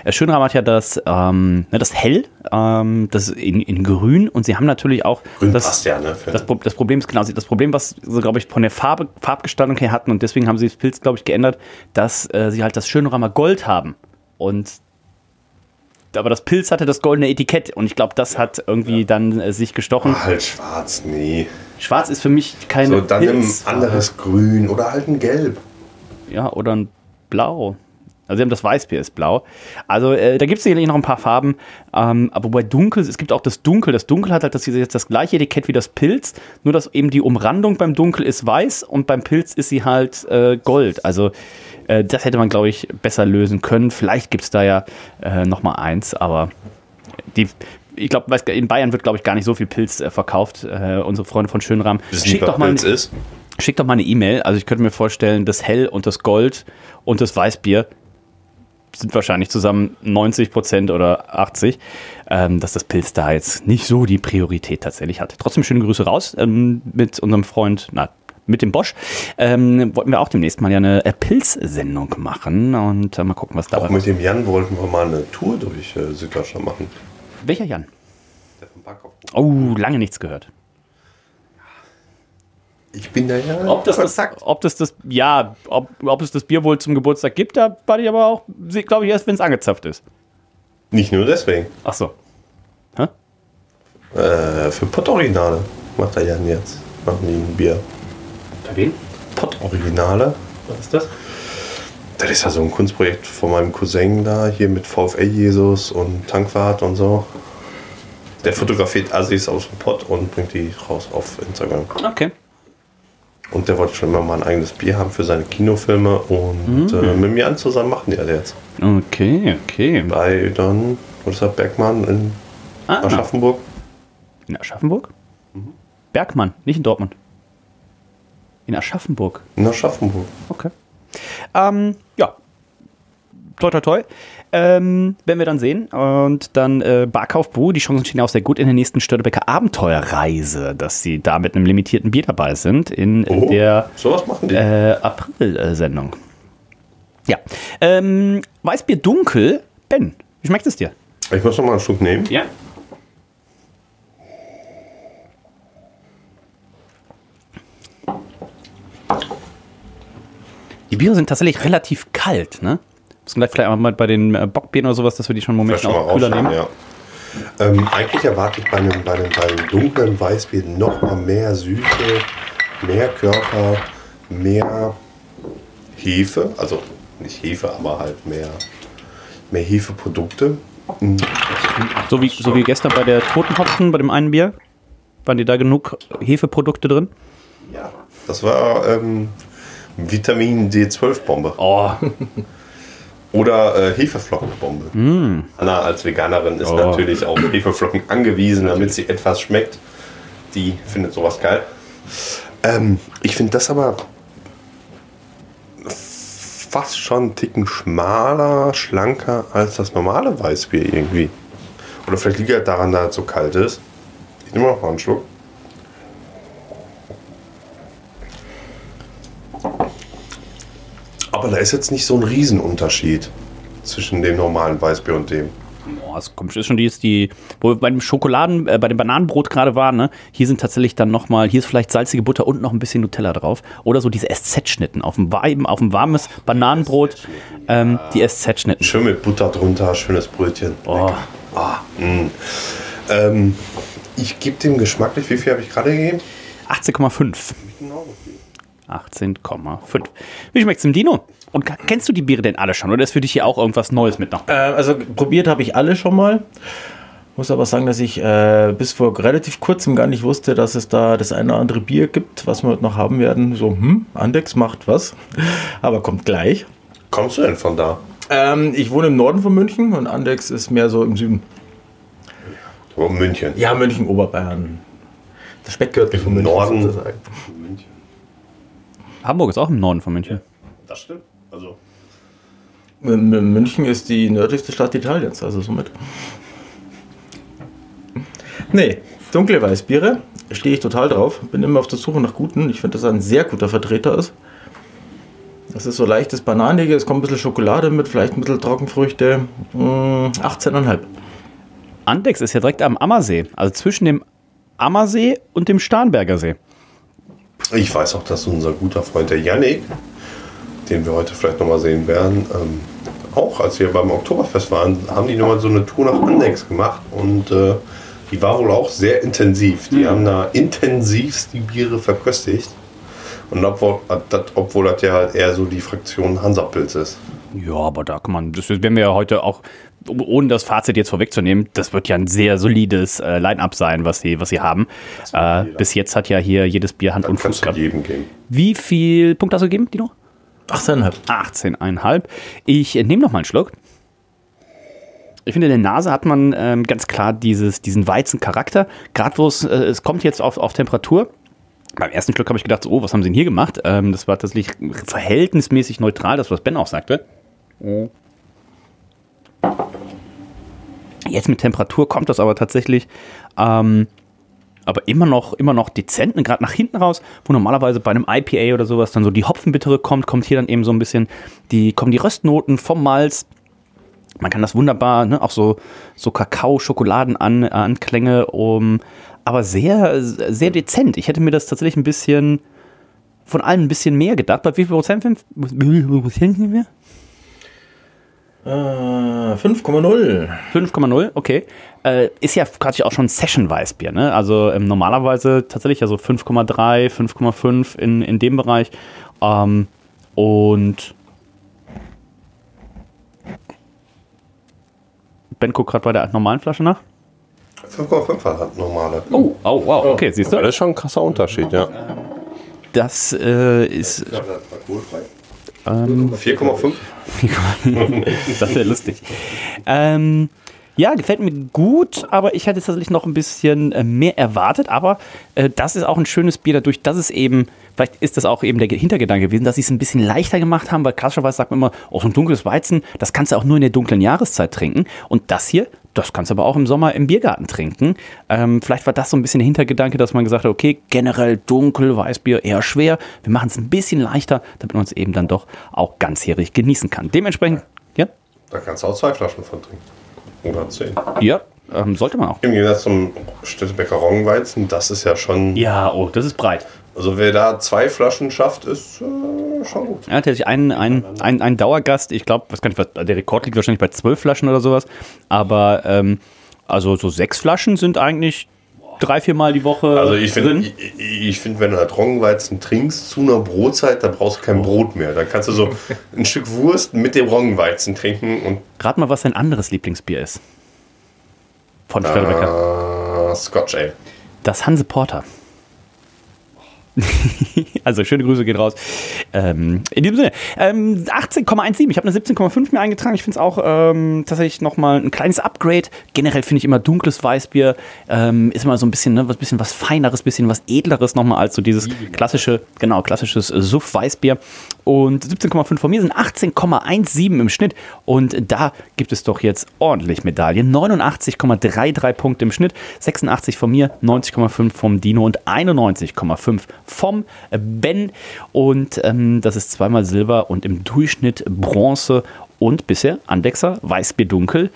Äh, Schönrahm hat ja das, ähm, ne, das Hell, ähm, das in, in Grün und sie haben natürlich auch. Grün das, passt ja, ne? Das, das Problem ist genau das Problem, was sie, glaube ich, von der Farbe, Farbgestaltung her hatten und deswegen haben sie das Pilz, glaube ich, geändert, dass äh, sie halt das Schönramer Gold haben. Und aber das Pilz hatte das goldene Etikett und ich glaube, das hat irgendwie dann äh, sich gestochen. halt schwarz, nee. Schwarz ist für mich keine So, dann ein Pilzfarbe. anderes Grün oder halt ein Gelb. Ja, oder ein Blau. Also sie haben das Weißbier ist blau. Also äh, da gibt es sicherlich noch ein paar Farben. Ähm, aber bei Dunkel, es gibt auch das Dunkel. Das Dunkel hat halt das, jetzt das gleiche Etikett wie das Pilz, nur dass eben die Umrandung beim Dunkel ist weiß und beim Pilz ist sie halt äh, gold. Also äh, das hätte man, glaube ich, besser lösen können. Vielleicht gibt es da ja äh, noch mal eins, aber die, ich glaube, in Bayern wird, glaube ich, gar nicht so viel Pilz äh, verkauft. Äh, unsere Freunde von Schönrahm. Schickt doch mal Pilz ist. Schickt doch mal eine E-Mail. Also ich könnte mir vorstellen, das Hell und das Gold und das Weißbier sind wahrscheinlich zusammen 90 Prozent oder 80, ähm, dass das Pilz da jetzt nicht so die Priorität tatsächlich hat. Trotzdem schöne Grüße raus ähm, mit unserem Freund, na, mit dem Bosch. Ähm, wollten wir auch demnächst mal ja eine äh, Pilzsendung machen und äh, mal gucken, was Auch da mit dem Jan wollten wir mal eine Tour durch äh, Süddeutschland machen. Welcher Jan? Der vom Parkhof. Oh, lange nichts gehört. Ich bin da ja. Ob das, das, ob das das, ja, ob, ob es das Bier wohl zum Geburtstag gibt, da warte ich aber auch, glaube ich, erst, wenn es angezapft ist. Nicht nur deswegen. Ach so. Äh, für Pott-Originale macht der Jan jetzt. Machen die ein Bier. Bei wem? Pott-Originale. Was ist das? Das ist ja so ein Kunstprojekt von meinem Cousin da, hier mit VfL Jesus und Tankwart und so. Der fotografiert Assis aus dem Pott und bringt die raus auf Instagram. Okay. Und der wollte schon immer mal ein eigenes Bier haben für seine Kinofilme und Mhm. äh, mit mir an zusammen machen die das jetzt. Okay, okay. Bei dann, wo ist das, Bergmann in Ah, Aschaffenburg? in Aschaffenburg? Bergmann, nicht in Dortmund. In Aschaffenburg. In Aschaffenburg. Okay. Ähm, ja. Toi, toi, toi. Ähm, werden wir dann sehen. Und dann äh, Barkauf Brew. Die Chancen stehen auch sehr gut in der nächsten Störtebecker Abenteuerreise, dass sie da mit einem limitierten Bier dabei sind in Oh, der sowas machen die. äh, April-Sendung. Ja. Ähm, Weißbier dunkel. Ben, wie schmeckt es dir? Ich muss noch mal einen Schluck nehmen. Ja. Die Biere sind tatsächlich relativ kalt, ne? Müssen gleich vielleicht mal bei den äh, Bockbieren oder sowas, dass wir die schon einen Moment auch kühler nehmen. ja. Ähm, eigentlich erwarte ich bei einem, bei einem, bei einem dunklen Weißbier noch mal mehr Süße, mehr Körper, mehr Hefe. Also nicht Hefe, aber halt mehr, mehr Hefeprodukte. Mhm. So wie, so wie gestern bei der Totenhopfen, bei dem einen Bier. Waren die da genug Hefeprodukte drin? Ja, das war ähm, Vitamin D12-Bombe. Oh, Oder äh, Hefeflockenbombe. Anna als Veganerin ist Oh. natürlich auf Hefeflocken angewiesen, damit sie etwas schmeckt. Die findet sowas geil. Ähm, ich finde das aber fast schon einen Ticken schmaler, schlanker als das normale Weißbier irgendwie. Oder vielleicht liegt es daran, dass es so kalt ist. Ich nehme noch mal einen Schluck. Aber da ist jetzt nicht so ein Riesenunterschied zwischen dem normalen Weißbier und dem. Boah, das kommt ist schon die, ist die, wo wir beim Schokoladen, äh, bei dem Bananenbrot gerade waren, ne? Hier sind tatsächlich dann nochmal, hier ist vielleicht salzige Butter und noch ein bisschen Nutella drauf. Oder so diese SZ-Schnitten auf dem, warm- auf dem warmes Bananenbrot, ähm, die SZ-Schnitten. Schön mit Butter drunter, schönes Brötchen. Oh, mh. ähm, ich gebe dem geschmacklich, wie viel habe ich gerade gegeben? 18,5. 18,5. Wie schmeckt's dem Dino? Und kennst du die Biere denn alle schon? Oder ist für dich hier auch irgendwas Neues mit noch? Äh, also probiert habe ich alle schon mal. Muss aber sagen, dass ich äh, bis vor relativ kurzem gar nicht wusste, dass es da das eine oder andere Bier gibt, was wir heute noch haben werden. So, hm, Andex macht was. Aber kommt gleich. Kommst du denn von da? Ähm, ich wohne im Norden von München und Andex ist mehr so im Süden. Oh, München. Ja, München, Oberbayern. Das Speckgürtel von München. Norden. Hamburg ist auch im Norden von München. Das stimmt. Also, München ist die nördlichste Stadt Italiens, also somit. Nee, Dunkle Weißbiere stehe ich total drauf. Bin immer auf der Suche nach guten. Ich finde, dass er ein sehr guter Vertreter ist. Das ist so leichtes Bananige, es kommt ein bisschen Schokolade mit, vielleicht ein bisschen Trockenfrüchte. Mm, 18,5. Andex ist ja direkt am Ammersee, also zwischen dem Ammersee und dem Starnberger See. Ich weiß auch, dass unser guter Freund der Yannick, den wir heute vielleicht nochmal sehen werden, ähm, auch als wir beim Oktoberfest waren, haben die nochmal so eine Tour nach Andex gemacht und äh, die war wohl auch sehr intensiv. Die haben da intensivst die Biere verköstigt. Und obwohl das, obwohl das ja eher so die Fraktion Hansapilz ist. Ja, aber da kann man, das werden wir ja heute auch, ohne das Fazit jetzt vorwegzunehmen, das wird ja ein sehr solides äh, Line-Up sein, was sie, was sie haben. Äh, bis jetzt hat ja hier jedes Bier Hand und Fuß gehabt. Wie viel Punkte hast du gegeben, Dino? 18,5. 18,5. Ich nehme noch mal einen Schluck. Ich finde, in der Nase hat man ähm, ganz klar dieses, diesen Weizencharakter. Gerade wo es, äh, es kommt jetzt auf, auf Temperatur. Beim ersten Schluck habe ich gedacht, so, oh, was haben sie denn hier gemacht? Ähm, das war tatsächlich verhältnismäßig neutral, das, was Ben auch sagte. Jetzt mit Temperatur kommt das aber tatsächlich, ähm, aber immer noch, immer noch dezent, gerade nach hinten raus, wo normalerweise bei einem IPA oder sowas dann so die Hopfenbittere kommt, kommt hier dann eben so ein bisschen die, kommen die Röstnoten vom Malz. Man kann das wunderbar, ne, auch so, so Kakao, Schokoladen an, Anklänge, um, aber sehr, sehr dezent. Ich hätte mir das tatsächlich ein bisschen, von allem ein bisschen mehr gedacht. Bei wie viel Prozent? Wie viel Prozent sind wir? Äh, 5,0. 5,0, okay. Äh, ist ja gerade auch schon Session-Weißbier, ne? Also ähm, normalerweise tatsächlich ja so 5,3, 5,5 in, in dem Bereich. Ähm, und Ben guckt gerade bei der normalen Flasche nach. 5,5 hat normale. Oh, oh, wow, okay, siehst du? Das ist schon ein krasser Unterschied, ja. Das äh, ist ähm, 4,5? das wäre lustig. Ähm, ja, gefällt mir gut, aber ich hätte tatsächlich noch ein bisschen äh, mehr erwartet. Aber äh, das ist auch ein schönes Bier dadurch, dass es eben, vielleicht ist das auch eben der Hintergedanke gewesen, dass sie es ein bisschen leichter gemacht haben, weil klassischerweise sagt man immer, oh, so ein dunkles Weizen, das kannst du auch nur in der dunklen Jahreszeit trinken. Und das hier, das kannst du aber auch im Sommer im Biergarten trinken. Ähm, vielleicht war das so ein bisschen der Hintergedanke, dass man gesagt hat, okay, generell dunkel, Weißbier eher schwer. Wir machen es ein bisschen leichter, damit man es eben dann doch auch ganzjährig genießen kann. Dementsprechend, ja, Da kannst du auch zwei Flaschen von trinken. Oder zehn. ja ähm, sollte man auch. Im Gegensatz zum Städtebecker Roggenweizen, das ist ja schon. Ja, oh, das ist breit. Also wer da zwei Flaschen schafft, ist äh, schon gut. Hat tatsächlich einen, einen, einen, einen Dauergast, ich glaube, was kann ich, was, der Rekord liegt wahrscheinlich bei zwölf Flaschen oder sowas. Aber ähm, also so sechs Flaschen sind eigentlich drei, vier Mal die Woche Also ich finde, ich, ich find, wenn du halt Roggenweizen trinkst zu einer Brotzeit, da brauchst du kein Brot mehr. Da kannst du so ein Stück Wurst mit dem Roggenweizen trinken und Rat mal, was dein anderes Lieblingsbier ist. Von Städtebecker. äh, Scotch Ale. Das Hanse Porter. also schöne Grüße gehen raus. Ähm, in diesem Sinne, ähm, 18,17. Ich habe eine 17,5 mir eingetragen. Ich finde es auch ähm, tatsächlich nochmal ein kleines Upgrade. Generell finde ich immer dunkles Weißbier ähm, ist immer so ein bisschen, ne, was bisschen was Feineres, bisschen was Edleres nochmal als so dieses klassische, genau, klassisches Suff-Weißbier. Und 17,5 von mir sind 18,17 im Schnitt. Und da gibt es doch jetzt ordentlich Medaillen. 89,33 Punkte im Schnitt, 86 von mir, 90,5 vom Dino und 91,5 vom Ben. Und ähm, das ist zweimal Silber und im Durchschnitt Bronze und bisher Andexer Weißbier dunkel.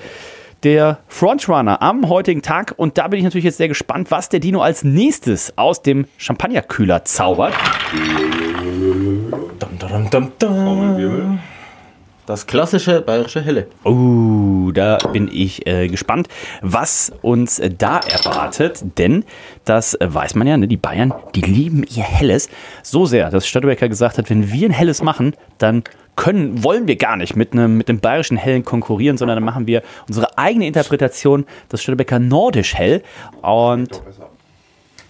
Der Frontrunner am heutigen Tag. Und da bin ich natürlich jetzt sehr gespannt, was der Dino als nächstes aus dem Champagnerkühler zaubert. Dum, dum, dum, dum. Das klassische bayerische Helle. Oh, da bin ich äh, gespannt, was uns äh, da erwartet. Denn das äh, weiß man ja, ne? die Bayern, die lieben ihr Helles so sehr, dass Stadtwerker gesagt hat, wenn wir ein Helles machen, dann können, wollen wir gar nicht mit einem, mit dem bayerischen Hellen konkurrieren, sondern dann machen wir unsere eigene Interpretation, das Stadtwerker Nordisch Hell. Und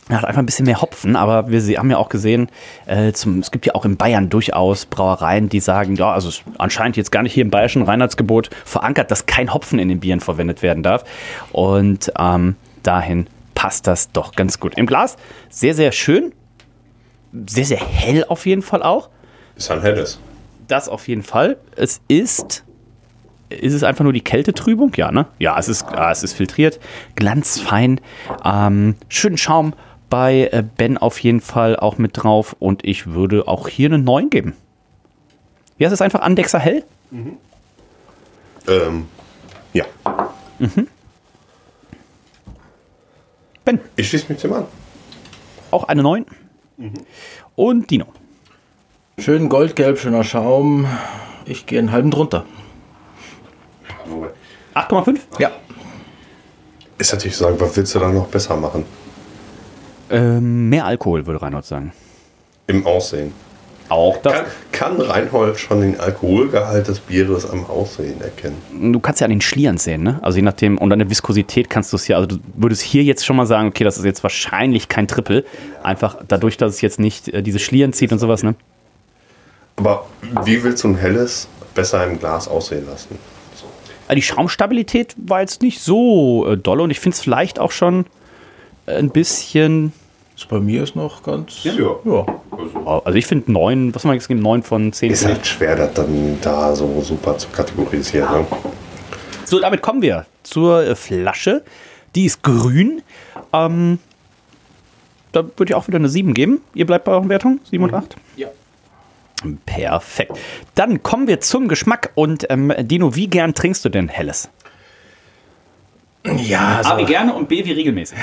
er hat einfach ein bisschen mehr Hopfen, aber wir sie haben ja auch gesehen, äh, zum, es gibt ja auch in Bayern durchaus Brauereien, die sagen, ja, also es ist anscheinend jetzt gar nicht hier im bayerischen Reinheitsgebot verankert, dass kein Hopfen in den Bieren verwendet werden darf. Und ähm, dahin passt das doch ganz gut. Im Glas sehr, sehr schön, sehr, sehr hell auf jeden Fall auch. Ist ein helles. Das auf jeden Fall. Es ist ist es einfach nur die Kältetrübung? Ja, ne? Ja, es ist, ja, es ist filtriert, glanzfein, ähm, schönen Schaum bei äh, Ben auf jeden Fall auch mit drauf und ich würde auch hier einen 9 geben. Wie heißt es einfach? Andexer Hell? Ähm, ja. Ben, Ich schließe mich dem an. auch eine 9. Und Dino. Schön goldgelb, schöner Schaum. Ich gehe einen halben drunter. 8,5? Ja. Ist natürlich sagen, was willst du dann noch besser machen? Ähm, mehr Alkohol, würde Reinhold sagen. Im Aussehen. Auch das. Kann, kann Reinhold schon den Alkoholgehalt des Bieres am Aussehen erkennen? Du kannst ja an den Schlieren sehen, ne? Also je nachdem, und an der Viskosität kannst du es ja, also du würdest hier jetzt schon mal sagen, okay, das ist jetzt wahrscheinlich kein Triple. Einfach dadurch, dass es jetzt nicht äh, diese Schlieren zieht und sowas, ne? Aber wie willst du ein helles besser im Glas aussehen lassen? Also die Schaumstabilität war jetzt nicht so äh, doll und ich finde es vielleicht auch schon äh, ein bisschen. Das bei mir ist noch ganz. Ja. ja. Also ich finde 9, was haben wir jetzt gegeben? 9 von 10. Ist halt schwer, das dann da so super zu kategorisieren. Ne? So, damit kommen wir zur äh, Flasche. Die ist grün. Ähm, da würde ich auch wieder eine 7 geben. Ihr bleibt bei euren Wertungen? 7 und 8? Ja. Perfekt. Dann kommen wir zum Geschmack. Und ähm, Dino, wie gern trinkst du denn Helles? Ja, A wie gerne und B wie regelmäßig.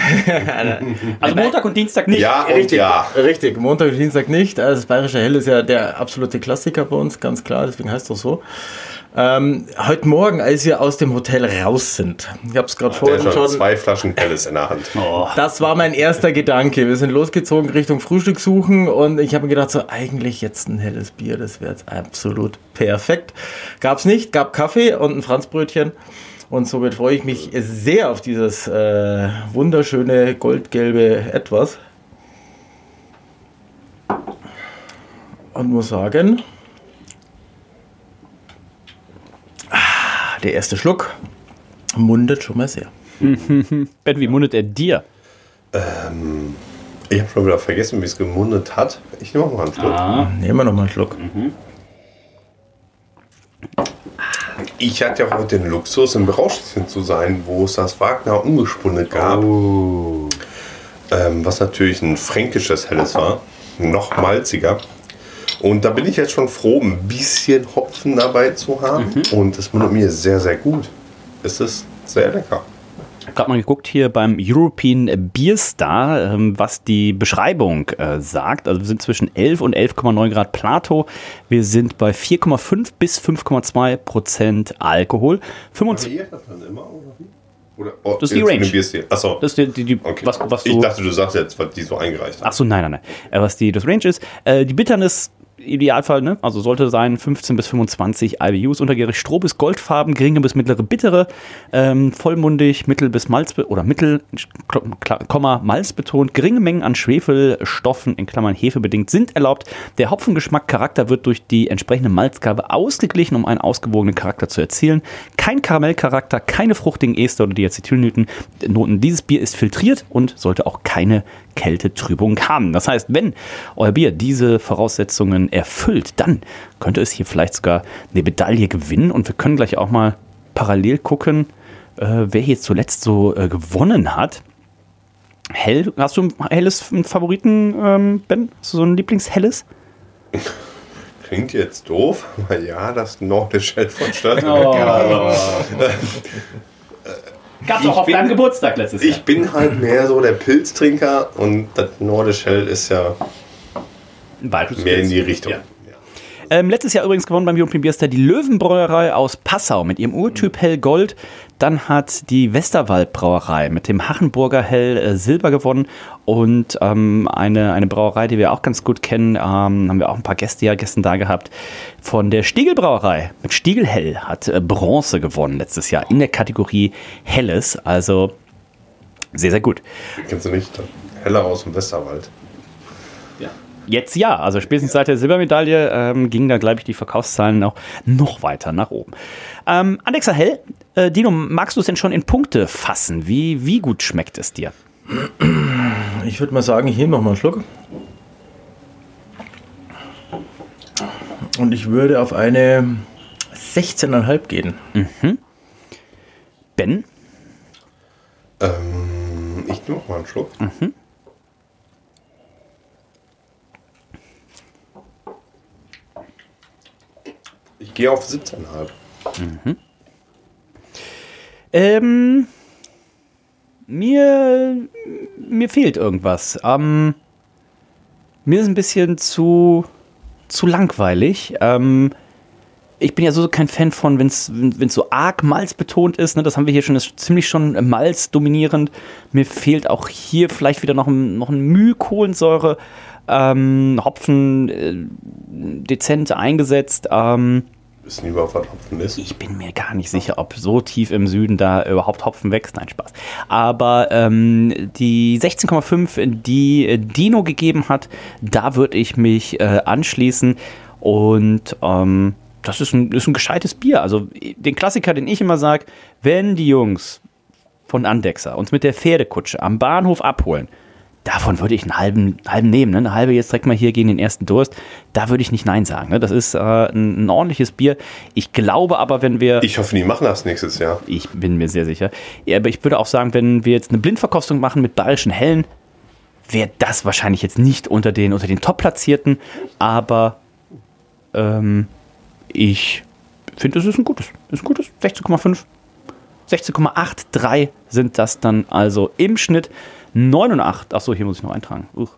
also Montag und Dienstag nicht. Ja und Richtig, ja. richtig. Montag und Dienstag nicht. Also das Bayerische Hell ist ja der absolute Klassiker bei uns, ganz klar, deswegen heißt es auch so. Ähm, heute Morgen, als wir aus dem Hotel raus sind, ich habe es gerade vorhin schon schon, zwei Flaschen Helles in der Hand. das war mein erster Gedanke. Wir sind losgezogen Richtung Frühstück suchen und ich habe mir gedacht, so eigentlich jetzt ein helles Bier, das wäre jetzt absolut perfekt. Gab's nicht, gab Kaffee und ein Franzbrötchen. Und somit freue ich mich sehr auf dieses äh, wunderschöne goldgelbe Etwas. Und muss sagen, ah, der erste Schluck mundet schon mal sehr. Ben, wie mundet er dir? Ich habe schon wieder vergessen, wie es gemundet hat. Ich nehme auch mal einen Schluck. Nehmen wir noch mal einen Schluck. Ich hatte ja heute den Luxus, im Berauschchen zu sein, wo es das Wagner umgespunnet gab. Oh. Ähm, was natürlich ein fränkisches Helles war. Noch malziger. Und da bin ich jetzt schon froh, ein bisschen Hopfen dabei zu haben. Mhm. Und es mundet mir sehr, sehr gut. Es ist sehr lecker. Ich gerade mal geguckt hier beim European Beer Star, ähm, was die Beschreibung äh, sagt. Also wir sind zwischen 11 und 11,9 Grad Plato. Wir sind bei 4,5 bis 5,2 Prozent Alkohol. 25, Variiert das dann immer, oder wie? Oder, oh, Das ist die Range. Achso. das ist die, die, die Okay. was, was ich du, dachte, du sagst jetzt, was die so eingereicht haben. Ach so, nein, nein, nein. Äh, was die, das Range ist. Äh, die Bitternis, Idealfall, ne? Also sollte sein 15 bis 25 IBUs, untergärig Stroh bis Goldfarben, geringe bis mittlere Bittere, ähm, vollmundig, mittel bis Malz oder mittel, Komma, Malz betont, geringe Mengen an Schwefelstoffen, in Klammern Hefe bedingt, sind erlaubt. Der Hopfengeschmack Charakter wird durch die entsprechende Malzgabe ausgeglichen, um einen ausgewogenen Charakter zu erzielen. Kein Karamellcharakter, keine fruchtigen Ester oder Diacetylnoten. Noten. Dieses Bier ist filtriert und sollte auch keine Kältetrübung haben. Das heißt, wenn euer Bier diese Voraussetzungen erfüllt, dann könnte es hier vielleicht sogar eine Medaille gewinnen. Und wir können gleich auch mal parallel gucken, äh, wer hier zuletzt so äh, gewonnen hat. Hell, hast du ein helles Favoriten, ähm, Ben? Hast du so ein Lieblingshelles? Klingt jetzt doof, aber ja, das nordische Hell von Oh. Störtebeck. Gab's Ich auch auf bin- deinem Geburtstag letztes Jahr. Ich bin halt mehr so der Pilztrinker und das nordische Hell ist ja Weibes mehr in die Richtung. Ja. Ähm, letztes Jahr übrigens gewonnen beim European Beer Star die Löwenbräuerei aus Passau mit ihrem Urtyp Hell Gold. Dann hat die Westerwald Brauerei mit dem Hachenburger Hell äh, Silber gewonnen. Und ähm, eine, eine Brauerei, die wir auch ganz gut kennen, ähm, haben wir auch ein paar Gäste ja gestern da gehabt, von der Stiegel Brauerei mit Stiegel Hell hat äh, Bronze gewonnen letztes Jahr in der Kategorie Helles. Also sehr, sehr gut. Kennst du nicht? Heller aus dem Westerwald. Jetzt ja, also spätestens seit der Silbermedaille ähm, gingen da, glaube ich, die Verkaufszahlen auch noch weiter nach oben. Ähm, Alexa Hell, äh, Dino, magst du es denn schon in Punkte fassen? Wie, wie gut schmeckt es dir? Ich würde mal sagen, hier noch mal einen Schluck. Und ich würde auf eine 16,5 gehen. Mhm. Ben? Ähm, ich nehme auch mal einen Schluck. Mhm. Ich gehe auf 17,5. Mhm. Ähm, mir, mir fehlt irgendwas. Ähm, mir ist ein bisschen zu, zu langweilig. Ähm, ich bin ja so kein Fan von, wenn es so arg malzbetont ist. Ne? Das haben wir hier schon, ist ziemlich schon Malz dominierend. Mir fehlt auch hier vielleicht wieder noch ein, noch ein Müh Kohlensäure. Ähm, Hopfen äh, dezent eingesetzt. Ähm, Wissen überhaupt, was Hopfen ist? Ich bin mir gar nicht sicher, ob so tief im Süden da überhaupt Hopfen wächst. Nein, Spaß. Aber ähm, die 16,5, die Dino gegeben hat, da würde ich mich äh, anschließen. Und ähm, das ist ein, ist ein gescheites Bier. Also den Klassiker, den ich immer sage, wenn die Jungs von Andexer uns mit der Pferdekutsche am Bahnhof abholen, davon würde ich einen halben, halben nehmen. Ne? Eine halbe jetzt direkt mal hier gegen den ersten Durst. Da würde ich nicht Nein sagen. Ne? Das ist äh, ein, ein, ordentliches Bier. Ich glaube aber, wenn wir. Ich hoffe, die machen das nächstes Jahr. Ich bin mir sehr sicher. Ja, aber ich würde auch sagen, wenn wir jetzt eine Blindverkostung machen mit bayerischen Hellen, wäre das wahrscheinlich jetzt nicht unter den, unter den Top-Platzierten. Aber ähm, ich finde, es ist ein gutes. Ist ein gutes. 16,5. 16,83 sind das dann also im Schnitt. 89. Achso, hier muss ich noch eintragen. Uch.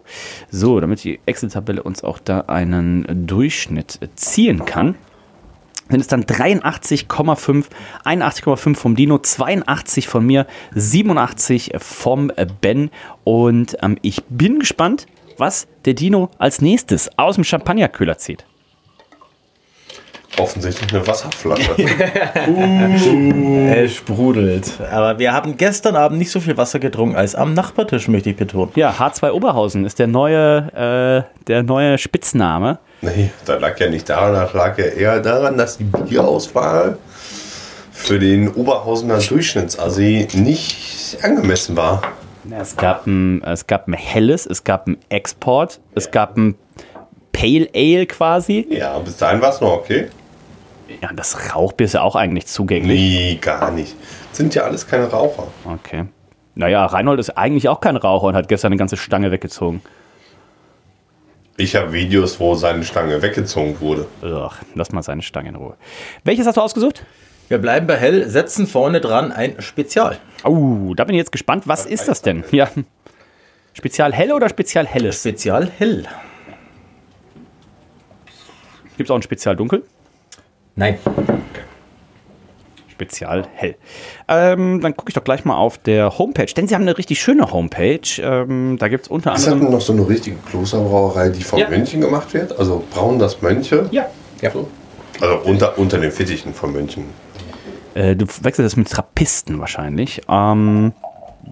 So, damit die Excel-Tabelle uns auch da einen Durchschnitt ziehen kann, sind es dann 83,5, 81,5 vom Dino, 82 von mir, 87 vom Ben. Und ähm, ich bin gespannt, was der Dino als nächstes aus dem Champagnerkühler zieht. Offensichtlich eine Wasserflasche. uh. Es sprudelt. Aber wir haben gestern Abend nicht so viel Wasser getrunken als am Nachbartisch, möchte ich betonen. Ja, H2 Oberhausen ist der neue, äh, der neue Spitzname. Nee, das lag ja nicht daran, das lag ja eher daran, dass die Bierauswahl für den Oberhausener Durchschnittsassi nicht angemessen war. Es gab ein, es gab ein helles, es gab ein Export, es gab ein Pale Ale quasi. Ja, bis dahin war es noch okay. Ja, das Rauchbier ist ja auch eigentlich zugänglich. Nee, gar nicht. Sind ja alles keine Raucher. Okay. Naja, Reinhold ist eigentlich auch kein Raucher und hat gestern eine ganze Stange weggezogen. Ich habe Videos, wo seine Stange weggezogen wurde. Ugh, lass mal seine Stange in Ruhe. Welches hast du ausgesucht? Wir bleiben bei Hell, setzen vorne dran ein Spezial. Oh, da bin ich jetzt gespannt. Was ist das denn? Ja. Spezial Hell oder Spezial Helles? Spezial Hell. Gibt es auch ein Spezial Dunkel? Nein. Spezial hell. Ähm, dann gucke ich doch gleich mal auf der Homepage, denn sie haben eine richtig schöne Homepage. Ähm, da gibt es unter Ist anderem. das noch so eine richtige Klosterbrauerei, die von Ja. Mönchen gemacht wird? Also brauen das Mönche? Ja. ja. Also unter, unter den Fittichen von Mönchen. Äh, du wechselst das mit Trappisten wahrscheinlich. Ähm,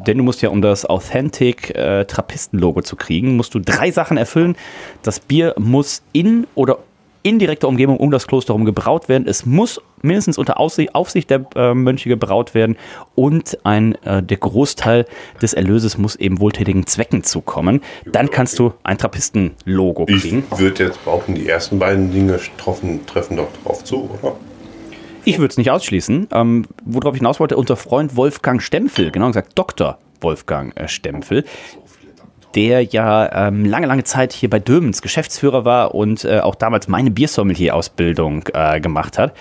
denn du musst ja, um das Authentic äh, Trappisten-Logo zu kriegen, musst du drei Sachen erfüllen. Das Bier muss in oder in direkter Umgebung um das Kloster herum gebraut werden. Es muss mindestens unter Aufsicht der äh, Mönche gebraut werden und ein, äh, der Großteil des Erlöses muss eben wohltätigen Zwecken zukommen. Dann kannst du ein Trappisten-Logo Ich kriegen. würde jetzt behaupten, die ersten beiden Dinge treffen, treffen doch drauf zu, oder? Ich würde es nicht ausschließen. Ähm, worauf ich hinaus wollte, unser Freund Wolfgang Stempfel, genau gesagt Dr. Wolfgang äh, Stempfel, der ja ähm, lange, lange Zeit hier bei Dömens Geschäftsführer war und äh, auch damals meine Biersommelier-Ausbildung äh, gemacht hat.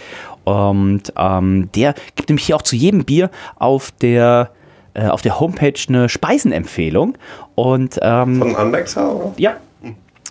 Und ähm, der gibt nämlich hier auch zu jedem Bier auf der, äh, auf der Homepage eine Speisenempfehlung. Und, ähm, Von Andexer, oder? ja.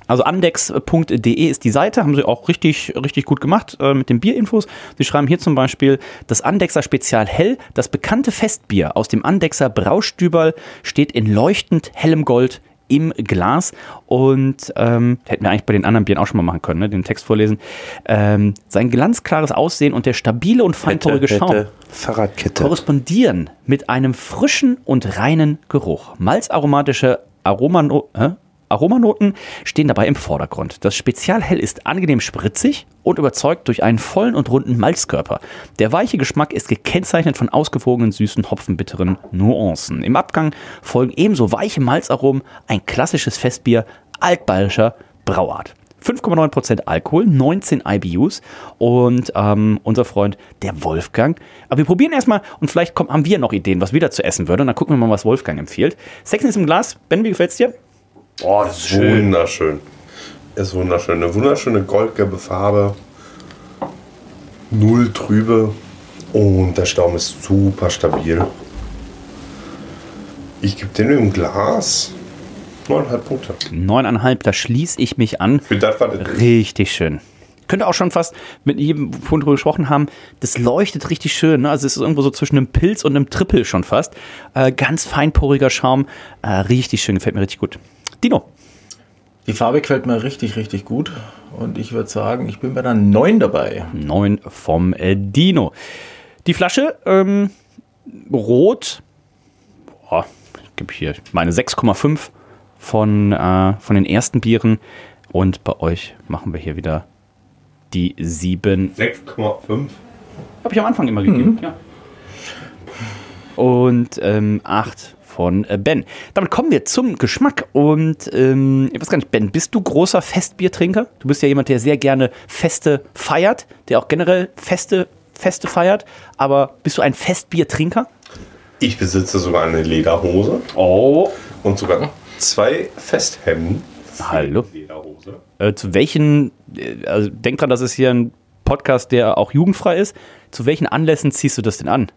Also andex.de ist die Seite, haben sie auch richtig, richtig gut gemacht äh, mit den Bierinfos. Sie schreiben hier zum Beispiel, das Andexer Spezial Hell, das bekannte Festbier aus dem Andexer Braustüberl, steht in leuchtend hellem Gold im Glas und ähm, hätten wir eigentlich bei den anderen Bieren auch schon mal machen können, ne? den Text vorlesen. Ähm, sein glanzklares Aussehen und der stabile und feinporige Schaum Fahrradkette. korrespondieren mit einem frischen und reinen Geruch. Malzaromatische Aromano hä? Aromanoten stehen dabei im Vordergrund. Das Spezialhell ist angenehm spritzig und überzeugt durch einen vollen und runden Malzkörper. Der weiche Geschmack ist gekennzeichnet von ausgewogenen, süßen, hopfenbitteren Nuancen. Im Abgang folgen ebenso weiche Malzaromen, ein klassisches Festbier altbayerischer Brauart. 5,9% Alkohol, 19 IBUs und ähm, unser Freund, der Wolfgang. Aber wir probieren erstmal und vielleicht kommt, haben wir noch Ideen, was wir da zu essen würden. Und dann gucken wir mal, was Wolfgang empfiehlt. Sexen ist im Glas. Ben, wie gefällt's dir? Oh, das ist wunderschön. Ist wunderschön. Eine wunderschöne goldgelbe Farbe. Null trübe. Und der Staum ist super stabil. Ich gebe den im Glas 9,5 Punkte. 9,5, da schließe ich mich an. Für das war das Richtig schön. Könnte auch schon fast mit jedem, wovon wir gesprochen haben, das leuchtet richtig schön. Ne? Also es ist irgendwo so zwischen einem Pilz und einem Triple schon fast. Äh, ganz feinporiger Schaum. Äh, richtig schön, gefällt mir richtig gut. Dino. Die Farbe gefällt mir richtig, richtig gut. Und ich würde sagen, ich bin bei der 9 dabei. 9 vom äh, Dino. Die Flasche, ähm, rot. Boah, ich gebe hier meine 6,5 von, äh, von den ersten Bieren. Und bei euch machen wir hier wieder die 7. 6,5. Habe ich am Anfang immer gegeben, ja. Und ähm, 8 von äh, Ben. Damit kommen wir zum Geschmack. Und ähm, ich weiß gar nicht, Ben, bist du großer Festbiertrinker? Du bist ja jemand, der sehr gerne Feste feiert, der auch generell Feste, Feste feiert. Aber bist du ein Festbiertrinker? Ich besitze sogar eine Lederhose Oh. und sogar zwei Festhemden. Hallo. Lederhose. Äh, zu welchen, äh, also denk dran, das ist hier ein Podcast, der auch jugendfrei ist. Zu welchen Anlässen ziehst du das denn an?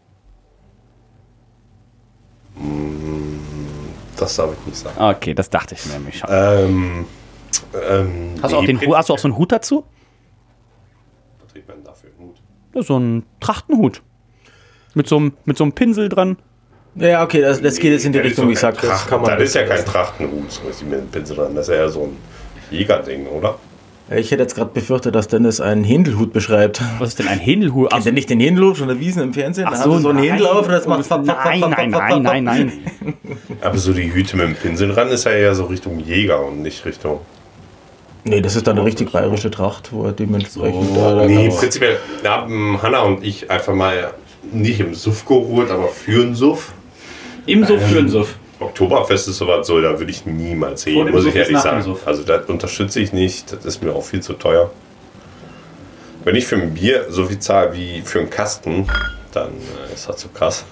Das darf ich nicht sagen. Okay, das dachte ich mir nämlich schon. Ähm, ähm, Hast du, auch den, hast du auch so einen Hut dazu? Was trägt man dafür einen Hut? Ja, so einen Trachtenhut. Mit so einem, mit so einem Pinsel dran. Ja, okay, das, das geht jetzt in die Richtung, wie ich kein sag, das Trachten- kann man. Das ist ja kein Trachtenhut, so ist mit dem Pinsel dran. Das ist ja so ein Jägerding, oder? Ich hätte jetzt gerade befürchtet, dass Dennis einen Händelhut beschreibt. Was ist denn ein Händelhut? Kennt ihr nicht den Händelhut von der Wiesen im Fernsehen? Ach Da so, haben so einen nein. Händel auf und das macht fapp, fapp, Nein, fapp, nein, nein, nein, nein. Aber so die Hüte mit dem Pinsel dran ist ja eher so Richtung Jäger und nicht Richtung. Nee, das ist dann eine richtig bayerische Tracht, wo er dementsprechend. So. da- Nee, prinzipiell haben Hanna und ich einfach mal nicht im Suff geholt, aber für den Suff. Im Suff für den Suff. Oktoberfest ist sowas so, da würde ich niemals hin, muss Suff ich ehrlich sagen. Suff. Also das unterstütze ich nicht, das ist mir auch viel zu teuer. Wenn ich für ein Bier so viel zahle wie für einen Kasten, dann äh, ist das zu krass.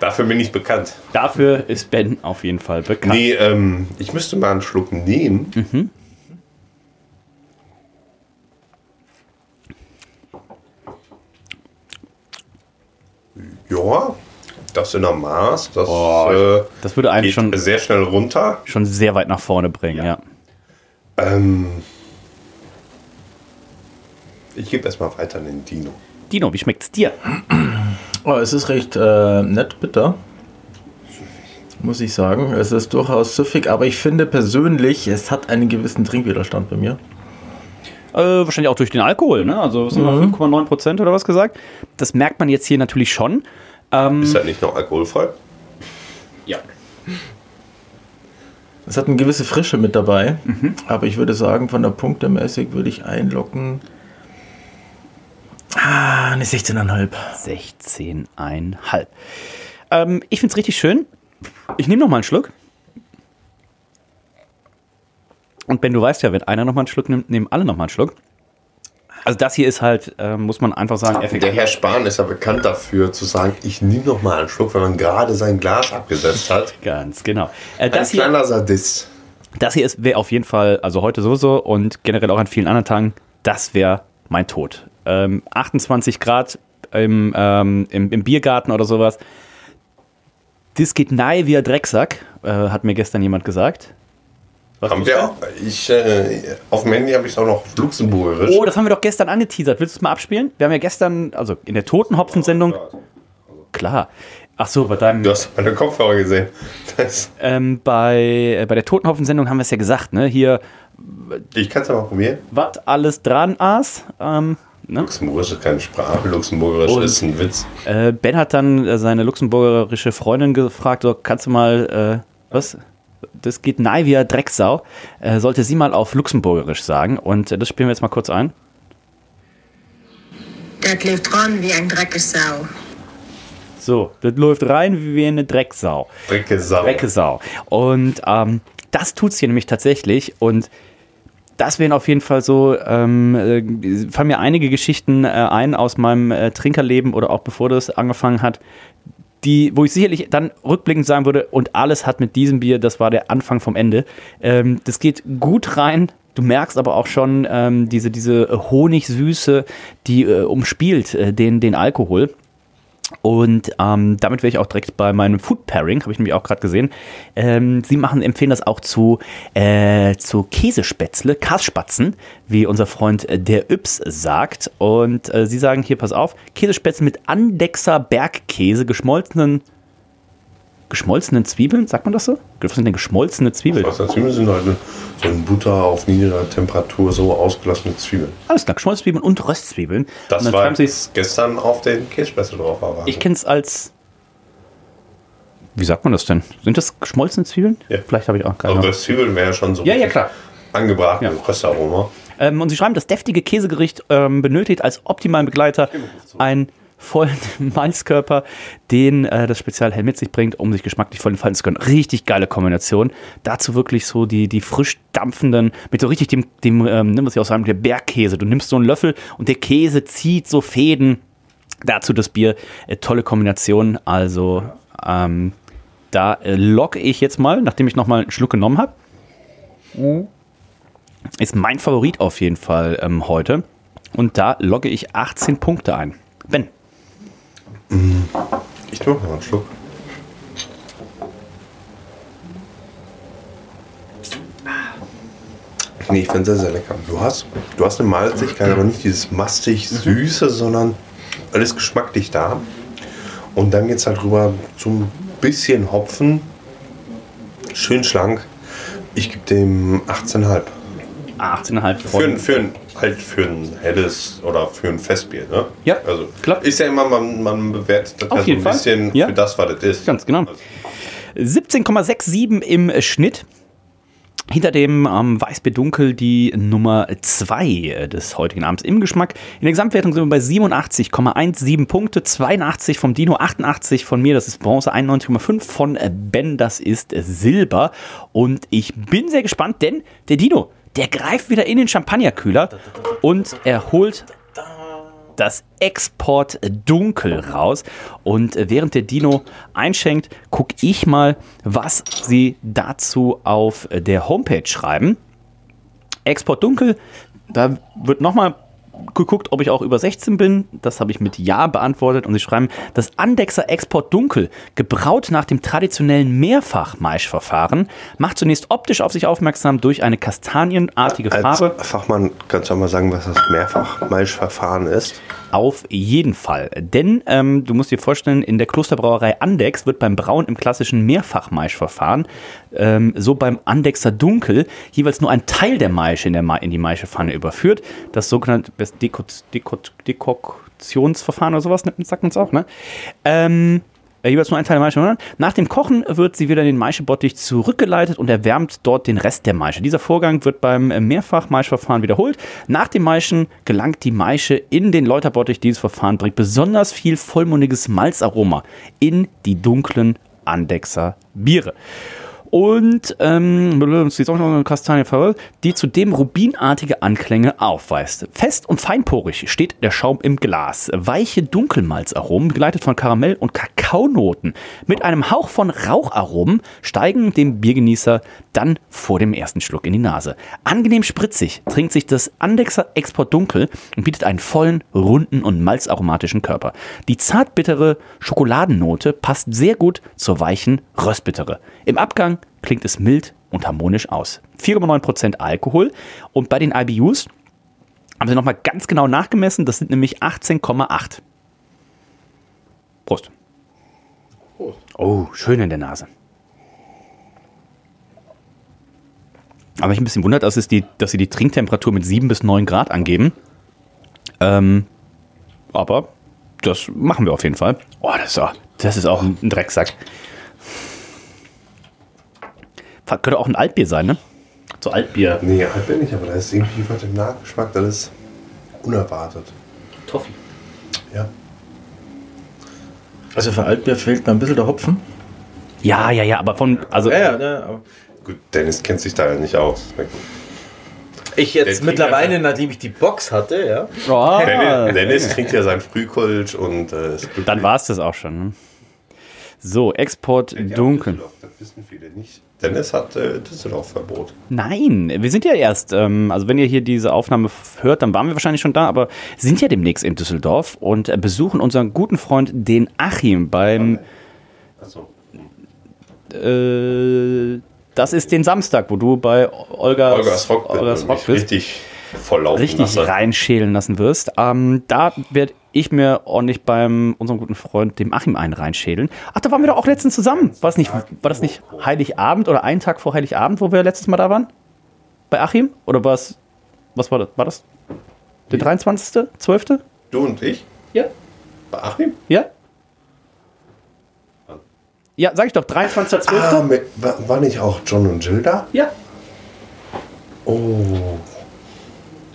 Dafür bin ich bekannt. Dafür ist Ben auf jeden Fall bekannt. Nee, ähm, ich müsste mal einen Schluck nehmen. Mhm. Ja, das in der Maß, das Oh, äh, das würde eigentlich geht schon, sehr schnell runter. schon sehr weit nach vorne bringen, ja. Ähm, ich gebe erstmal weiter an den Dino. Dino, wie schmeckt's dir? Oh, es ist recht äh, nett bitter. Muss ich sagen. Es ist durchaus süffig, aber ich finde persönlich, es hat einen gewissen Trinkwiderstand bei mir. Äh, wahrscheinlich auch durch den Alkohol, ne? Also was haben wir, 5,9 Prozent oder was gesagt? Das merkt man jetzt hier natürlich schon. Ähm, Ist halt nicht noch alkoholfrei? ja. Es hat eine gewisse Frische mit dabei, aber ich würde sagen, von der Punktemäßig würde ich einlocken. Ah, eine 16,5. 16,5. Ähm, ich finde es richtig schön. Ich nehme noch mal einen Schluck. Und Ben, du weißt ja, wenn einer noch mal einen Schluck nimmt, nehmen alle noch mal einen Schluck. Also das hier ist halt, äh, muss man einfach sagen, Der effektiv. Herr Spahn ist ja bekannt dafür, zu sagen, ich nehme noch mal einen Schluck, wenn man gerade sein Glas abgesetzt hat. Ganz genau. Äh, Ein das hier, kleiner Sadist. das hier ist wäre auf jeden Fall, also heute sowieso und generell auch an vielen anderen Tagen, das wäre mein Tod. Ähm, 28 Grad im, ähm, im, im Biergarten oder sowas. Das geht nahe wie ein Drecksack, äh, hat mir gestern jemand gesagt. Was Haben wir auch, ich, äh, auf dem Handy habe ich es auch noch auf Luxemburgisch. Oh, das haben wir doch gestern angeteasert. Willst du es mal abspielen? Wir haben ja gestern, also in der Totenhopfen-Sendung, klar. Ach so, bei deinem, Du hast meine Kopfhörer gesehen. Ähm, bei, äh, bei der Totenhopfen-Sendung haben wir es ja gesagt, ne? Hier, ich kann es ja mal probieren. was alles dran aß. Ähm, ne? Luxemburgisch ist keine Sprache, Luxemburgisch Und- ist ein Witz. äh, ben hat dann äh, seine luxemburgerische Freundin gefragt, so, kannst du mal, äh, was? Das geht nahe wie ein Drecksau. Äh, sollte sie mal auf Luxemburgerisch sagen. Und äh, das spielen wir jetzt mal kurz ein. Das lebt ran wie ein Dreckesau. So, das läuft rein wie eine Drecksau. Drecke Sau. Dreckesau. Und ähm, das tut's hier nämlich tatsächlich. Und das wären auf jeden Fall so, ähm, äh, fallen mir einige Geschichten äh, ein aus meinem äh, Trinkerleben oder auch bevor das angefangen hat, die, wo ich sicherlich dann rückblickend sagen würde, und alles hat mit diesem Bier, das war der Anfang vom Ende. Ähm, das geht gut rein. Du merkst aber auch schon ähm, diese, diese Honigsüße, die äh, umspielt äh, den, den Alkohol. Und ähm, damit wäre ich auch direkt bei meinem Food Pairing, habe ich nämlich auch gerade gesehen. Ähm, sie machen, empfehlen das auch zu, äh, zu Käsespätzle, Kasspatzen, wie unser Freund äh, der Yps sagt. Und äh, sie sagen hier, pass auf, Käsespätzle mit Andexer Bergkäse, geschmolzenen geschmolzenen Zwiebeln, sagt man das so? Was sind denn geschmolzene Zwiebeln? Geschmolzene Zwiebeln sind halt so in Butter auf niedriger Temperatur so ausgelassene Zwiebeln. Alles klar, geschmolzene Zwiebeln und Röstzwiebeln. Das und war gestern auf den Käsespätzle drauf war. Ich kenne es als. Wie sagt man das denn? Sind das geschmolzene Zwiebeln? Ja. Vielleicht habe ich auch keine Also Ahnung. Röstzwiebeln wäre ja schon so Ja, ja, klar. angebraten Ja. Röstaroma. Ähm, und sie schreiben, das deftige Käsegericht ähm, benötigt als optimalen Begleiter einen vollen Malzkörper, den äh, das Spezial mit sich bringt, um sich geschmacklich voll entfalten zu können. Richtig geile Kombination. Dazu wirklich so die, die frisch dampfenden, mit so richtig dem, dem ähm, nimm was ich auch sagen, der Bergkäse. Du nimmst so einen Löffel und der Käse zieht so Fäden. Dazu das Bier. Äh, tolle Kombination. Also ähm, da äh, locke ich jetzt mal, nachdem ich nochmal einen Schluck genommen habe. Ist mein Favorit auf jeden Fall ähm, heute. Und da logge ich 18 Punkte ein. Ben. Ich tue noch einen Schluck. Nee, ich finde sehr, sehr lecker. Du hast, du hast eine Malzigkeit, aber nicht dieses mastig Süße, sondern alles geschmacklich da. Und dann geht es halt rüber zum bisschen Hopfen. Schön schlank. Ich gebe dem 18,5. 18,5 Für, ein- für, ein, halt für ein helles oder für ein Festbier, ne? Ja, Also klar. ist ja immer, man, man bewertet das Auf ja so jeden ein bisschen Ja. für das, was das ist. Ganz genau. 17,67 im Schnitt. Hinter dem ähm, Weißbier Dunkel die Nummer 2 des heutigen Abends im Geschmack. In der Gesamtwertung sind wir bei 87,17 Punkte, 82 vom Dino, 88 von mir, das ist Bronze, 91,5 von äh, Ben, das ist äh, Silber. Und ich bin sehr gespannt, denn der Dino, der greift wieder in den Champagnerkühler und er holt das Export Dunkel raus. Und äh, während der Dino einschenkt, gucke ich mal, was sie dazu auf der Homepage schreiben. Export Dunkel, da wird nochmal geguckt, ob ich auch über 16 bin. Das habe ich mit Ja beantwortet. Und sie schreiben, das Andexer Export Dunkel, gebraut nach dem traditionellen Mehrfachmaischverfahren, macht zunächst optisch auf sich aufmerksam durch eine kastanienartige Als Farbe. Fachmann kannst du auch mal sagen, was das Mehrfachmaischverfahren ist. Auf jeden Fall. Denn ähm, du musst dir vorstellen, in der Klosterbrauerei Andex wird beim Brauen im klassischen Mehrfachmaischverfahren, ähm, so beim Andexer Dunkel, jeweils nur ein Teil der Maische in, der Ma in die Maischepfanne überführt. Das sogenannte Deko Deko Dekoktionsverfahren oder sowas, sagt man es auch, ne? Ähm, äh, jeweils nur ein Teil der Maische. Nach dem Kochen wird sie wieder in den Maischebottich zurückgeleitet und erwärmt dort den Rest der Maische. Dieser Vorgang wird beim Mehrfach-Maischverfahren wiederholt. Nach dem Maischen gelangt die Maische in den Läuterbottich. Dieses Verfahren bringt besonders viel vollmundiges Malzaroma in die dunklen Andexer Biere. Und ähm, die Kastanie, die zudem rubinartige Anklänge aufweist. Fest und feinporig steht der Schaum im Glas. Weiche Dunkelmalzaromen, begleitet von Karamell- und Kakaonoten, mit einem Hauch von Raucharomen, steigen dem Biergenießer dann vor dem ersten Schluck in die Nase. Angenehm spritzig trinkt sich das Andexer Export Dunkel und bietet einen vollen, runden und malzaromatischen Körper. Die zartbittere Schokoladennote passt sehr gut zur weichen Röstbittere. Im Abgang klingt es mild und harmonisch aus. 4,9% Alkohol und bei den IBUs haben sie nochmal ganz genau nachgemessen, das sind nämlich 18,8. Prost. Oh, schön in der Nase. Aber mich ein bisschen wundert, dass, es die, dass sie die Trinktemperatur mit 7 bis 9 Grad angeben. Ähm, aber das machen wir auf jeden Fall. Oh, das ist auch, das ist auch ein Drecksack. Könnte auch ein Altbier sein, ne? So Altbier. Nee, bin ich, aber da ist irgendwie was im Nachgeschmack, das ist unerwartet. Toffee. Ja. Also für Altbier fehlt mir ein bisschen der Hopfen. Ja, ja, ja, aber von. Also, Ja, ja, ja, aber Gut, Dennis kennt sich da ja nicht aus. Ich jetzt mittlerweile, nachdem ich die Box hatte, ja. Oh, Dennis, Dennis trinkt ja sein Frühkolsch und äh, dann war es das auch schon. Ne? So, Export dunkel. Das wissen viele nicht. Dennis hat äh, Düsseldorf-Verbot. Nein, wir sind ja erst, ähm, also wenn ihr hier diese Aufnahme hört, dann waren wir wahrscheinlich schon da, aber sind ja demnächst in Düsseldorf und äh, besuchen unseren guten Freund, den Achim, beim, Achso. äh, das ist den Samstag, wo du bei Olga Olgas Rock, Olgas Rock bist. richtig volllaufen richtig lasse. reinschälen lassen wirst. Ähm, da werde ich mir ordentlich beim unserem guten Freund, dem Achim, einen reinschädeln. Ach, da waren wir doch auch letztens zusammen. War das nicht, war das nicht Heiligabend oder einen Tag vor Heiligabend, wo wir letztes Mal da waren? Bei Achim? Oder war es, was war das? War das der 23.? 12.? Du und ich? Ja. Bei Achim? Ja? Ja, sag ich doch, 23.12. Ah, mit, war, war nicht auch John und Jill da? Ja. Oh.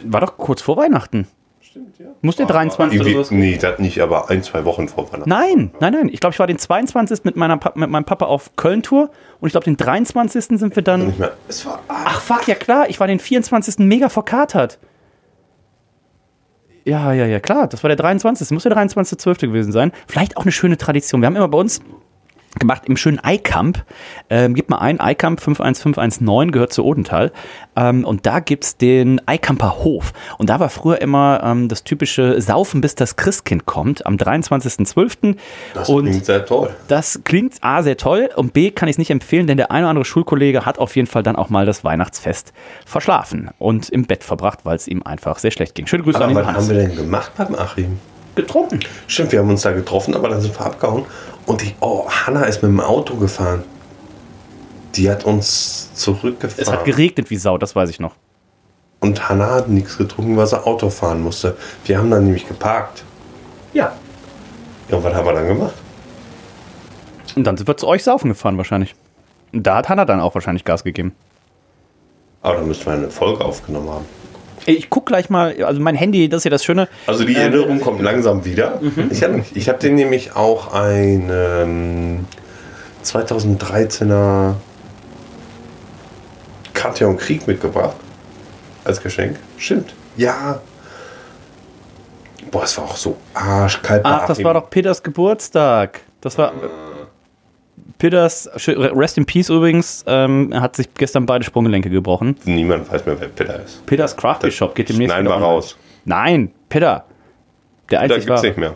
War doch kurz vor Weihnachten. Stimmt, ja. Muss der 23. oder sowas? Nee, das nicht, aber ein, zwei Wochen vor Weihnachten. Nein, nein, nein. Ich glaube, ich war den 22. mit, meiner, Pa- mit meinem Papa auf Köln-Tour und ich glaube, den 23. sind wir dann. Nicht mehr. Es war Ach fuck, ja klar, ich war den 24. mega verkatert. Ja, ja, ja, klar, das war der 23. Muss der 23.12. gewesen sein. Vielleicht auch eine schöne Tradition. Wir haben immer bei uns gemacht im schönen Eikamp. Ähm, gib mal ein, Eikamp 51519 gehört zu Odenthal. Ähm, und da gibt's den Eikamper Hof. Und da war früher immer ähm, das typische Saufen, bis das Christkind kommt, am 23.12. das Und klingt sehr toll. das klingt A sehr toll und B kann ich es nicht empfehlen, denn der eine oder andere Schulkollege hat auf jeden Fall dann auch mal das Weihnachtsfest verschlafen und im Bett verbracht, weil es ihm einfach sehr schlecht ging. Schöne Grüße Aber an den was Hans. haben wir denn gemacht beim Achim? Getrunken? Stimmt, wir haben uns da getroffen, aber dann sind wir abgehauen. Und die, oh, Hanna ist mit dem Auto gefahren. Die hat uns zurückgefahren. Es hat geregnet wie Sau, das weiß ich noch. Und Hanna hat nichts getrunken, weil sie Auto fahren musste. Wir haben dann nämlich geparkt. Ja. Ja, und was haben wir dann gemacht? Und dann sind wir zu euch saufen gefahren wahrscheinlich. Und da hat Hanna dann auch wahrscheinlich Gas gegeben. Aber dann müssten wir eine Folge aufgenommen haben. Ich guck gleich mal, also mein Handy, das ist ja das Schöne. Also die Erinnerung kommt langsam wieder. Mhm. Ich habe ich hab den nämlich auch einen 2013er Katja und Krieg mitgebracht. Als Geschenk. Stimmt. Ja. Boah, es war auch so arschkalt. Ach, das war doch Peters Geburtstag. Das war. Peters, Rest in Peace übrigens, ähm, hat sich gestern beide Sprunggelenke gebrochen. Niemand weiß mehr, wer Peter ist. Peters Craft Beer Shop geht demnächst Nein, war online. raus. Nein, Peter. Der Peter einzig gibt's war. nicht mehr.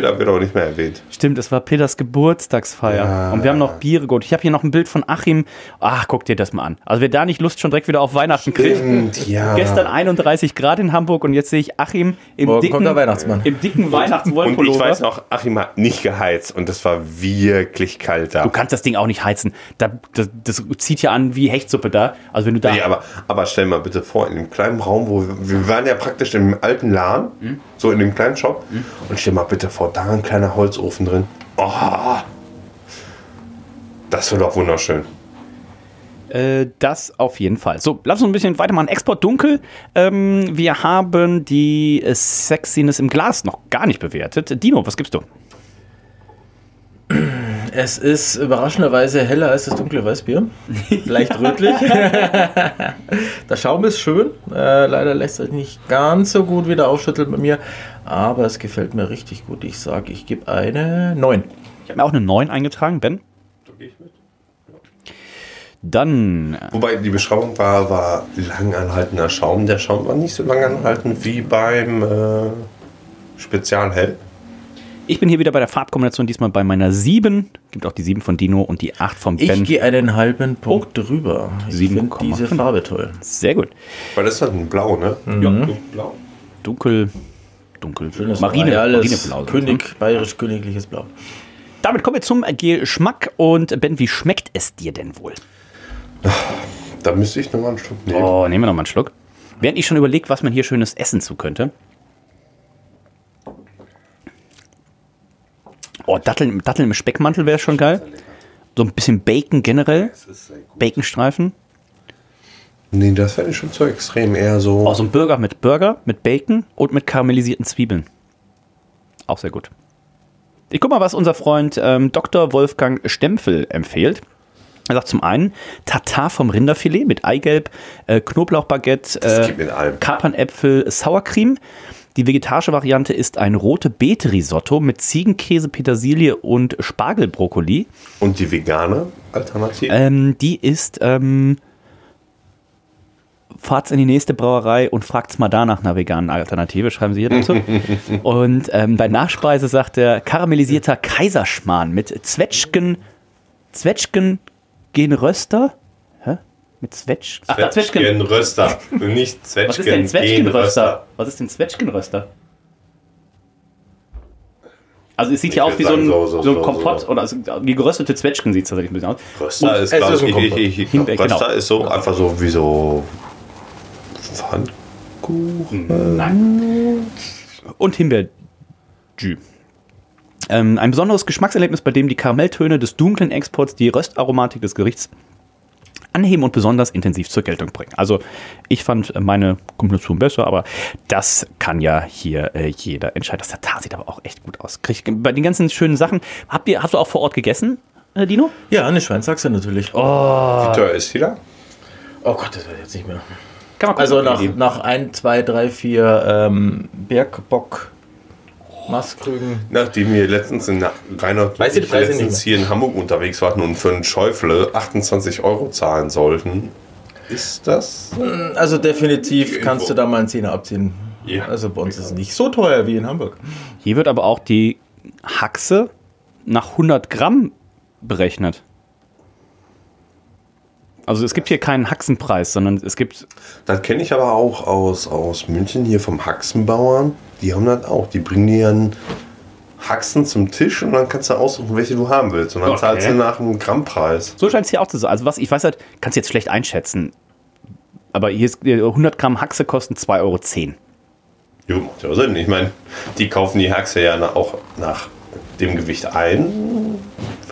Peter wird auch nicht mehr erwähnt. Stimmt, es war Peters Geburtstagsfeier. Ja. Und wir haben noch Biere geholt. Ich habe hier noch ein Bild von Achim. Ach, guck dir das mal an. Also wer da nicht Lust schon direkt wieder auf Weihnachten kriegt. Stimmt, ja. Gestern 31 Grad in Hamburg und jetzt sehe ich Achim im Morgen dicken, kommt der Weihnachtsmann. im dicken Und ich Weihnachtswollpullover. weiß noch, Achim hat nicht geheizt und es war wirklich kalt da. Du kannst das Ding auch nicht heizen. Da, das, das zieht ja an wie Hechtsuppe da. Also wenn du da. Nee, aber, aber stell mal bitte vor, in dem kleinen Raum, wo wir, wir waren ja praktisch im alten Laden, Hm? So in dem kleinen Shop, und stell mal bitte vor, da ein kleiner Holzofen drin. Oh, das wird doch wunderschön. Äh, das auf jeden Fall. So, lass uns ein bisschen weitermachen. Export dunkel. Ähm, wir haben die Sexiness im Glas noch gar nicht bewertet. Dino, was gibst du? Es ist überraschenderweise heller als das dunkle Weißbier. Leicht rötlich. Der Schaum ist schön. Äh, leider lässt sich nicht ganz so gut wieder aufschütteln bei mir. Aber es gefällt mir richtig gut. Ich sage, ich gebe eine 9. Ich habe mir auch eine 9 eingetragen, Ben. Dann, Wobei die Beschreibung war, war langanhaltender Schaum. Der Schaum war nicht so langanhaltend wie beim äh, Spezialhell. Ich bin hier wieder bei der Farbkombination, diesmal bei meiner 7. Gibt auch die 7 von Dino und die 8 von Ich Ben. gehe einen halben Punkt drüber. Ich finde 7,5. diese Farbe toll. Sehr gut. Weil das ist halt ein Blau, ne? Mhm. Blau. Dunkel, dunkel. Schönes Marine, Marineblau. König, bayerisch königliches Blau. Damit kommen wir zum Geschmack. Und Ben, wie schmeckt es dir denn wohl? Da müsste ich nochmal einen Stück nehmen. Oh, nehmen wir noch mal einen Schluck. Während ich schon überlege, was man hier schönes essen zu könnte. Oh, Datteln, Datteln im Speckmantel wäre schon geil. So ein bisschen Bacon generell. Baconstreifen. Nee, das fände ich schon zu extrem. Eher so. Oh, so ein Burger mit Burger, mit Bacon und mit karamellisierten Zwiebeln. Auch sehr gut. Ich guck mal, was unser Freund ähm, Dr. Wolfgang Stempfel empfiehlt. Er sagt zum einen Tatar vom Rinderfilet mit Eigelb, äh, Knoblauchbaguette, äh. Kapernäpfel, Sauercreme. Die vegetarische Variante ist ein rote Beete-Risotto mit Ziegenkäse, Petersilie und Spargelbrokkoli. Und die vegane Alternative? Ähm, die ist, ähm, fahrt's in die nächste Brauerei und fragt's mal da nach einer veganen Alternative, schreiben Sie hier dazu. und ähm, bei Nachspeise sagt er karamellisierter Kaiserschmarrn mit Zwetschgen, Zwetschgen gen Röster. Mit Zwetsch Ach, Zwetschgenröster. Und nicht Was ist denn Zwetschgen Zwetschgenröster? Was ist denn Zwetschgenröster? Also es sieht Ich ja aus wie so ein, so, so- so- ein Kompott so- oder also, wie geröstete Zwetschgen sieht es tatsächlich ein bisschen aus. Röster Und ist, glaub ein ich, Kompott. ich, ich, Himbeer, Röster genau. ist so einfach so wie so Pfannkuchen. Nein. Und Himbeerjü. Ähm, ein besonderes Geschmackserlebnis, bei dem die Karamelltöne des dunklen Exports die Röstaromatik des Gerichts anheben und besonders intensiv zur Geltung bringen. Also ich fand meine Kombination besser, aber das kann ja hier äh, jeder entscheiden. Das Tatar sieht aber auch echt gut aus. Krieg, bei den ganzen schönen Sachen, habt ihr, hast du auch vor Ort gegessen, äh, Dino? Ja, eine Schweinsachse natürlich. Oh, Wie teuer ist die da? Gott, das weiß ich jetzt nicht mehr. Kann man Also gucken, nach, wie- nach 1, 2, 3, 4 ähm, Bergbock Mastkrügen. Nachdem wir letztens in Reinhard Weiß ich- und ich weiß ich letztens hier in Hamburg unterwegs waren und für einen Schäufele 28 Euro zahlen sollten, ist das? Also definitiv kannst du da mal einen Zehner abziehen. Ja. Also bei uns ist es nicht so teuer wie in Hamburg. Hier wird aber auch die Haxe nach 100 Gramm berechnet. Also es gibt hier keinen Haxenpreis, sondern es gibt Das kenne ich aber auch aus, aus München hier vom Haxenbauern. Die haben das auch. Die bringen dir einen Haxen zum Tisch und dann kannst du aussuchen, welche du haben willst. Und dann Okay. zahlst du nach einem Grammpreis. So scheint es hier auch zu sein. Also was ich weiß halt, kannst du jetzt schlecht einschätzen. Aber hier ist äh, 100 Gramm Haxe kosten 2,10 Euro. Jo, macht ja Sinn. Ich meine, die kaufen die Haxe ja auch nach dem Gewicht ein,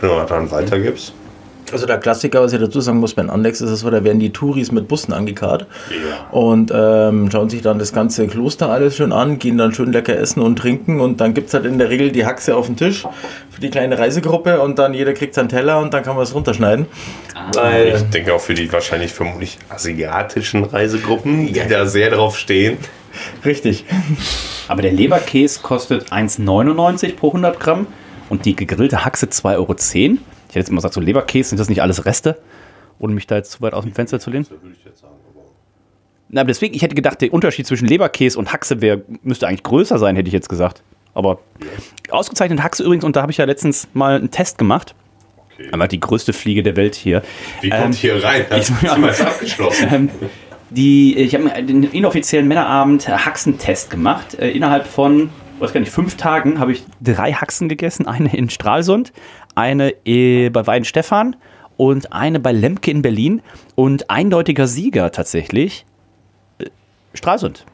wenn du dann weitergibst. Also der Klassiker, was ich dazu sagen muss, bei den Andex ist es so, da werden die Touris mit Bussen angekarrt und ähm, schauen sich dann das ganze Kloster alles schön an, gehen dann schön lecker essen und trinken und dann gibt es halt in der Regel die Haxe auf den Tisch für die kleine Reisegruppe und dann jeder kriegt seinen Teller und dann kann man es runterschneiden. Weil, Ich denke auch für die wahrscheinlich vermutlich asiatischen Reisegruppen, die da sehr drauf stehen. richtig. Aber der Leberkäse kostet 1,99 pro 100 Gramm und die gegrillte Haxe 2,10 Euro. Ich hätte jetzt immer gesagt, so Leberkäse, sind das nicht alles Reste? Ohne mich da jetzt zu weit aus dem Fenster zu lehnen. Na, aber deswegen, ich hätte gedacht, der Unterschied zwischen Leberkäse und Haxe wär, müsste eigentlich größer sein, hätte ich jetzt gesagt. Aber ausgezeichnete Haxe übrigens, und da habe ich ja letztens mal einen Test gemacht. Einmal die größte Fliege der Welt hier. Wie kommt Ähm, hier rein? Das ich- ist abgeschlossen. Ähm, die, ich habe den inoffiziellen Männerabend Haxentest gemacht. Äh, innerhalb von, weiß gar nicht, fünf Tagen habe ich drei Haxen gegessen. Eine in Stralsund, eine äh, bei Weidenstephan und eine bei Lemke in Berlin. Und eindeutiger Sieger tatsächlich äh, Stralsund.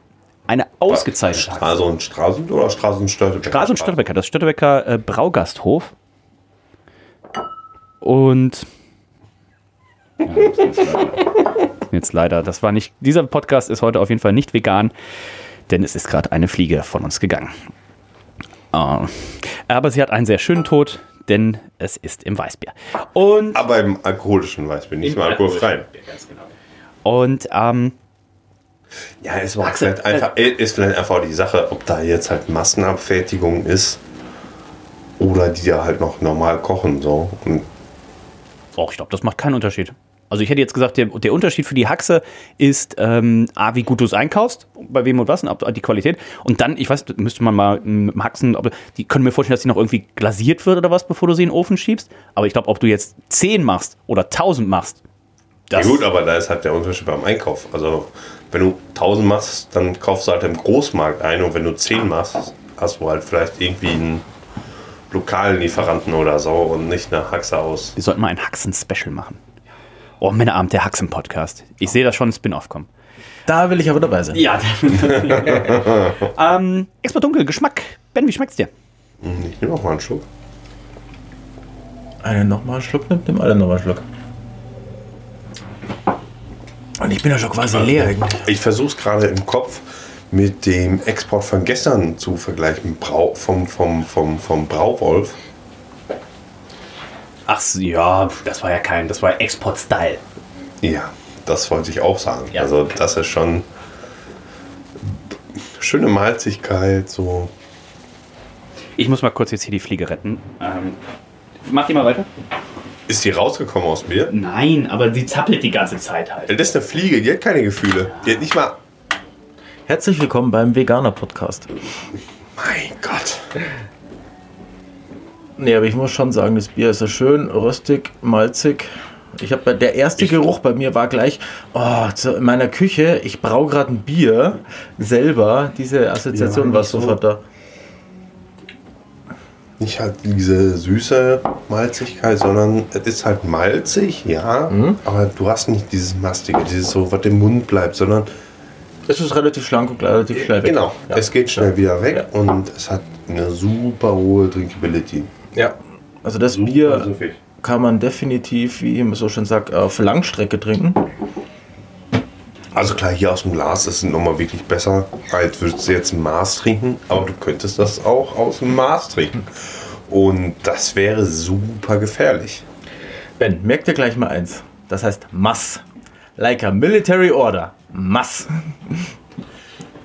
Eine ausgezeichnete Haxe. Stralsund, Stralsund oder Stralsund Störtebeck? Stralsund Störtebecker, das Störtebecker äh, Braugasthof. Und ja, jetzt leider, das war nicht, dieser Podcast ist heute auf jeden Fall nicht vegan, denn es ist gerade eine Fliege von uns gegangen. Ah. aber sie hat einen sehr schönen Tod, denn es ist im Weißbier. Und, Aber im alkoholischen Weißbier, nicht im alkoholfreien. und ähm, Ja, es war Axel, vielleicht einfach, ist vielleicht einfach die Sache, ob da jetzt halt Massenabfertigung ist oder die ja halt noch normal kochen. So. Und Oh, ich glaube, das macht keinen Unterschied. Also ich hätte jetzt gesagt, der, der Unterschied für die Haxe ist ähm, A, wie gut du es einkaufst, bei wem und was, und die Qualität. Und dann, ich weiß, müsste man mal mit dem Haxen, ob, die können mir vorstellen, dass die noch irgendwie glasiert wird oder was, bevor du sie in den Ofen schiebst. Aber ich glaube, ob du jetzt 10 machst oder 1000 machst, ja das gut, aber da ist halt der Unterschied beim Einkauf. Also wenn du 1000 machst, dann kaufst du halt im Großmarkt ein und wenn du 10 machst, hast du halt vielleicht irgendwie einen lokalen Lieferanten oder so und nicht eine Haxe aus. wir sollten mal ein Haxen-Special machen. Oh, Männerabend, der Haxen-Podcast. Ich sehe da schon ein Spin-off kommen. Da will ich aber dabei sein. Ja. ähm, Expert Dunkel, Geschmack. Ben, wie schmeckt's dir? Hm, Ich nehme auch mal einen Schluck. Einen nochmal einen Schluck nimmt, nimm alle nochmal einen Schluck. Und ich bin ja schon quasi leer. Ich versuche es gerade im Kopf mit dem Export von gestern zu vergleichen. Brau, vom, vom, vom, vom Brauwolf. Ach so, ja, das war ja kein, das war Export-Style. Ja, das wollte ich auch sagen. Ja. Also das ist schon schöne Malzigkeit, so. Ich muss mal kurz jetzt hier die Fliege retten. Ähm, mach die mal weiter. Ist die rausgekommen aus mir? Nein, aber sie zappelt die ganze Zeit halt. Das ist eine Fliege, die hat keine Gefühle. Die hat nicht mal. Herzlich willkommen beim Veganer Podcast. Mein Gott. Nee, aber ich muss schon sagen, das Bier ist so schön röstig, malzig. Ich habe der erste Geruch bei mir war gleich, oh, zu, in meiner Küche, ich brauche gerade ein Bier selber. Diese Assoziation Ja, war nicht so. sofort da. Nicht halt diese süße Malzigkeit, sondern es ist halt malzig, ja, aber du hast nicht dieses Mastige, dieses so, was im Mund bleibt, sondern Es ist relativ schlank und relativ schnell weg. genau, Ja. es geht schnell wieder weg Ja. und es hat eine super hohe Drinkability. Ja. Also das Super Bier süffig. kann man definitiv, wie ich so schön sagt, auf Langstrecke trinken. Also klar, hier aus dem Glas ist es nochmal wirklich besser, als würdest du jetzt ein Maß trinken, aber du könntest das auch aus dem Maß trinken. Und das wäre super gefährlich. Ben, merk dir gleich mal eins. Das heißt Mass. Like a military order. Mass.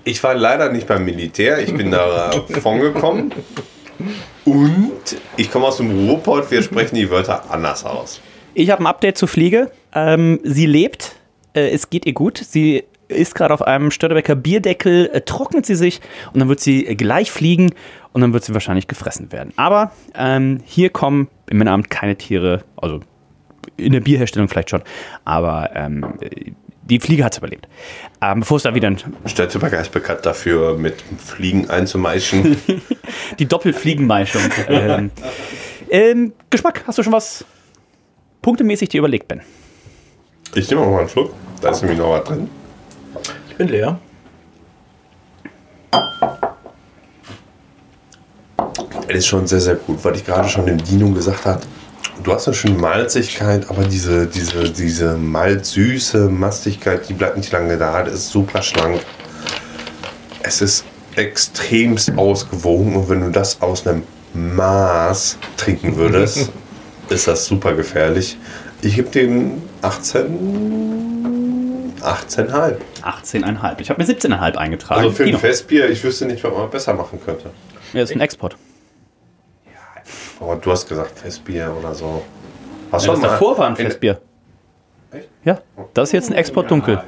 Ich war leider nicht beim Militär, ich bin davon gekommen. Und ich komme aus dem Ruhrpott, wir sprechen die Wörter anders aus. Ich habe ein Update zur Fliege. Ähm, sie lebt, äh, es geht ihr gut. Sie ist gerade auf einem Störtebecker Bierdeckel, äh, trocknet sie sich und dann wird sie äh, gleich fliegen und dann wird sie wahrscheinlich gefressen werden. Aber ähm, hier kommen im Männerabend keine Tiere, also in der Bierherstellung vielleicht schon, aber ähm, die Fliege hat es überlebt. Ähm, bevor es da wieder ein, Störtebecker ist bekannt dafür, mit Fliegen einzumeischen. die Doppelfliegenmeischung. ähm, ähm, Geschmack, hast du schon was punktemäßig dir überlegt, Ben? Ich nehme mal einen Schluck, da ist nämlich noch was drin. Ich bin leer. Es ist schon sehr, sehr gut, weil ich gerade schon dem Dino gesagt habe, du hast eine schöne Malzigkeit, aber diese, diese, diese malzsüße Mastigkeit, die bleibt nicht lange da. Das ist super schlank. Es ist extremst ausgewogen und wenn du das aus einem Maß trinken würdest, ist das super gefährlich. Ich gebe dem 18, 18,5. 18,5. Ich habe mir 17,5 eingetragen. Also für ein Dino. Festbier, ich wüsste nicht, was man besser machen könnte. Ja, ist ein Export. Aber du hast gesagt Festbier oder so. Hast Ja, das mal- davor war ein in- Festbier. Ja, das ist jetzt ein Export dunkel.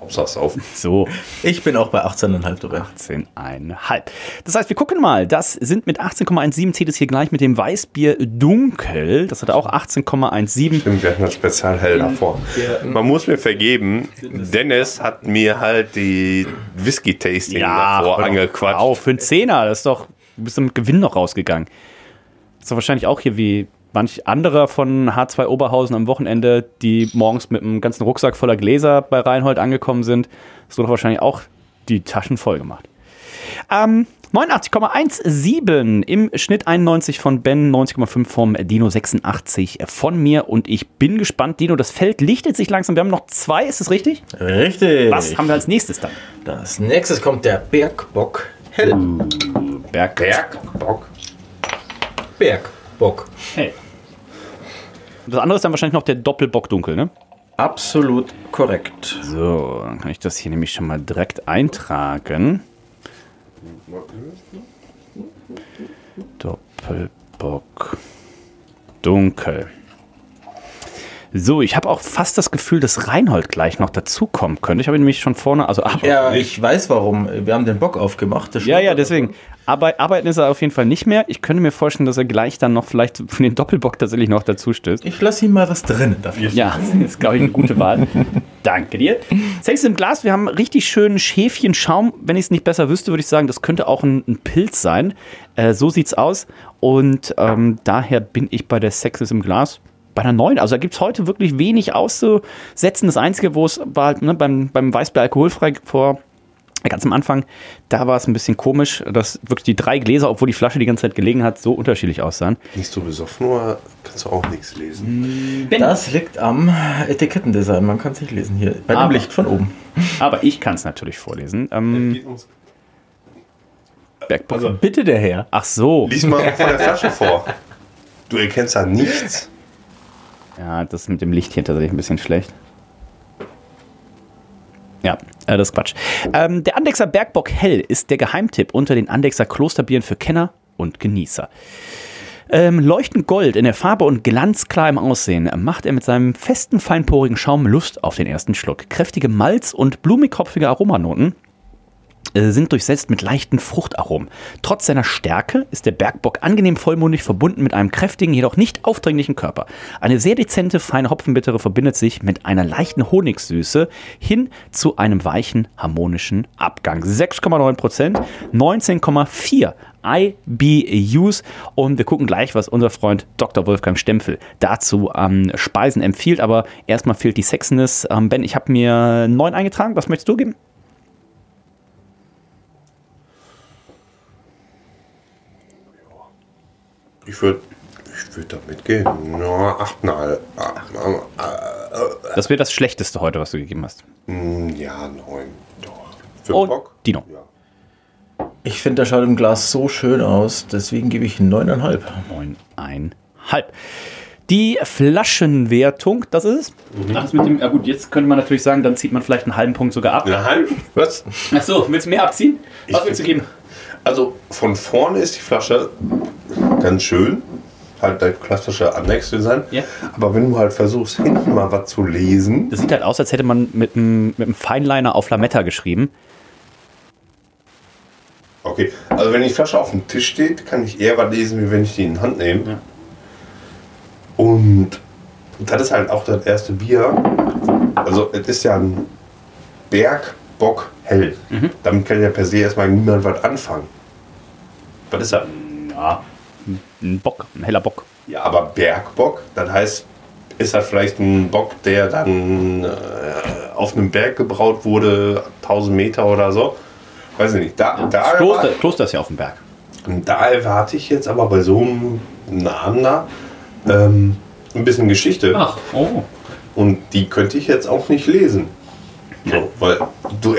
Hauptsache auf. So, Ich bin auch bei 18,5 dabei. 18,5. Das heißt, wir gucken mal. Das sind mit 18,17 zählt es hier gleich mit dem Weißbier dunkel. Das hat auch 18,17. Stimmt, wir hatten das Spezialhell davor. Man muss mir vergeben, Dennis hat mir halt die Whisky-Tasting davor hör doch angequatscht. Auf, für einen Zehner. Das ist doch, du bist mit Gewinn noch rausgegangen. Ist doch wahrscheinlich auch hier wie manch anderer von H2 Oberhausen am Wochenende, die morgens mit einem ganzen Rucksack voller Gläser bei Reinhold angekommen sind. Wird doch wahrscheinlich auch die Taschen voll gemacht. Ähm, 89,17 im Schnitt 91 von Ben, 90,5 vom Dino 86 von mir und ich bin gespannt. Dino, das Feld lichtet sich langsam. Wir haben noch zwei, ist es richtig? Richtig. Was haben wir als nächstes dann? Das nächstes kommt der Bergbock Hell. Berg. Bergbock. Bergbock. Hey. Das andere ist dann wahrscheinlich noch der Doppelbock dunkel, ne? Absolut korrekt. So, dann kann ich das hier nämlich schon mal direkt eintragen. Doppelbock dunkel. So, ich habe auch fast das Gefühl, dass Reinhold gleich noch dazukommen könnte. Ich habe ihn nämlich schon vorne, also ach, Ja, ich weiß warum. Wir haben den Bock aufgemacht. Das ja, ja, deswegen. Aber arbeiten ist er auf jeden Fall nicht mehr. Ich könnte mir vorstellen, dass er gleich dann noch vielleicht von den Doppelbock tatsächlich noch dazu stößt. Ich lasse ihm mal was drin dafür. Ja, das ist, glaube ich, eine gute Wahl. Danke dir. Sex im Glas, wir haben richtig schönen Schäfchenschaum. Wenn ich es nicht besser wüsste, würde ich sagen, das könnte auch ein, ein Pilz sein. Äh, so sieht's aus. Und ähm, daher bin ich bei der Sex ist im Glas bei einer neuen. Also da gibt es heute wirklich wenig auszusetzen. Das Einzige, wo es war halt, ne, beim, beim Weißbier alkoholfrei vor ganz am Anfang, da war es ein bisschen komisch, dass wirklich die drei Gläser, obwohl die Flasche die ganze Zeit gelegen hat, so unterschiedlich aussahen. Nicht so besoffen, oder kannst du auch nichts lesen. Das liegt am Etikettendesign. Man kann es nicht lesen hier. Bei dem Aber- Licht von oben. Aber ich kann es natürlich vorlesen. Ähm, Bergbock. Also bitte der Herr. Ach so. Lies mal von der Flasche vor. Du erkennst da nichts. Ja, das mit dem Licht hier tatsächlich ein bisschen schlecht. Ja, äh, das ist Quatsch. Ähm, der Andexer Bergbock Hell ist der Geheimtipp unter den Andexer Klosterbieren für Kenner und Genießer. Ähm, leuchtend Gold in der Farbe und glanzklar im Aussehen macht er mit seinem festen, feinporigen Schaum Lust auf den ersten Schluck. Kräftige Malz- und blumig-hopfige Aromanoten sind durchsetzt mit leichten Fruchtaromen. Trotz seiner Stärke ist der Bergbock angenehm vollmundig verbunden mit einem kräftigen, jedoch nicht aufdringlichen Körper. Eine sehr dezente, feine Hopfenbittere verbindet sich mit einer leichten Honigsüße hin zu einem weichen, harmonischen Abgang. 6,9 Prozent, 19,4 IBUs und wir gucken gleich, was unser Freund Dr. Wolfgang Stempfel dazu an ähm, Speisen empfiehlt, aber erstmal fehlt die Sexiness. Ähm, ben, ich habe mir neun eingetragen, was möchtest du geben? Ich würde ich würd damit gehen. Ja, 8,5. Das wäre das Schlechteste heute, was du gegeben hast. Hm, Ja, 9. Doch. Für Und Bock? Dino. Ich finde, der schaut im Glas so schön aus, deswegen gebe ich 9,5. 9,5. Die Flaschenwertung, das ist es? Ach, das mit dem, ja gut, jetzt könnte man natürlich sagen, dann zieht man vielleicht einen halben Punkt sogar ab. Eine halbe? Was? Achso, willst du mehr abziehen? Was willst du geben? Also von vorne ist die Flasche ganz schön. Halt der klassische Annex-Design. Ja. Aber wenn du halt versuchst, hinten mal was zu lesen. Das sieht halt aus, als hätte man mit einem, mit einem Feinliner auf Lametta geschrieben. Okay, also wenn die Flasche auf dem Tisch steht, kann ich eher was lesen, wie wenn ich die in die Hand nehme. Ja. Und das ist halt auch das erste Bier. Also es ist ja ein Bergbock hell. Mhm. Damit kann ja per se erstmal niemand was anfangen. Was ist das? Ja, ein Bock, ein heller Bock. Ja, aber Bergbock, das heißt, ist das vielleicht ein Bock, der dann äh, auf einem Berg gebraut wurde, 1000 Meter oder so. Weiß ich nicht. Da, da, Das Kloster, Kloster ist ja auf dem Berg. Da erwarte ich jetzt aber bei so einem Namen da ähm, ein bisschen Geschichte. Ach, oh. Und die könnte ich jetzt auch nicht lesen. So, weil du,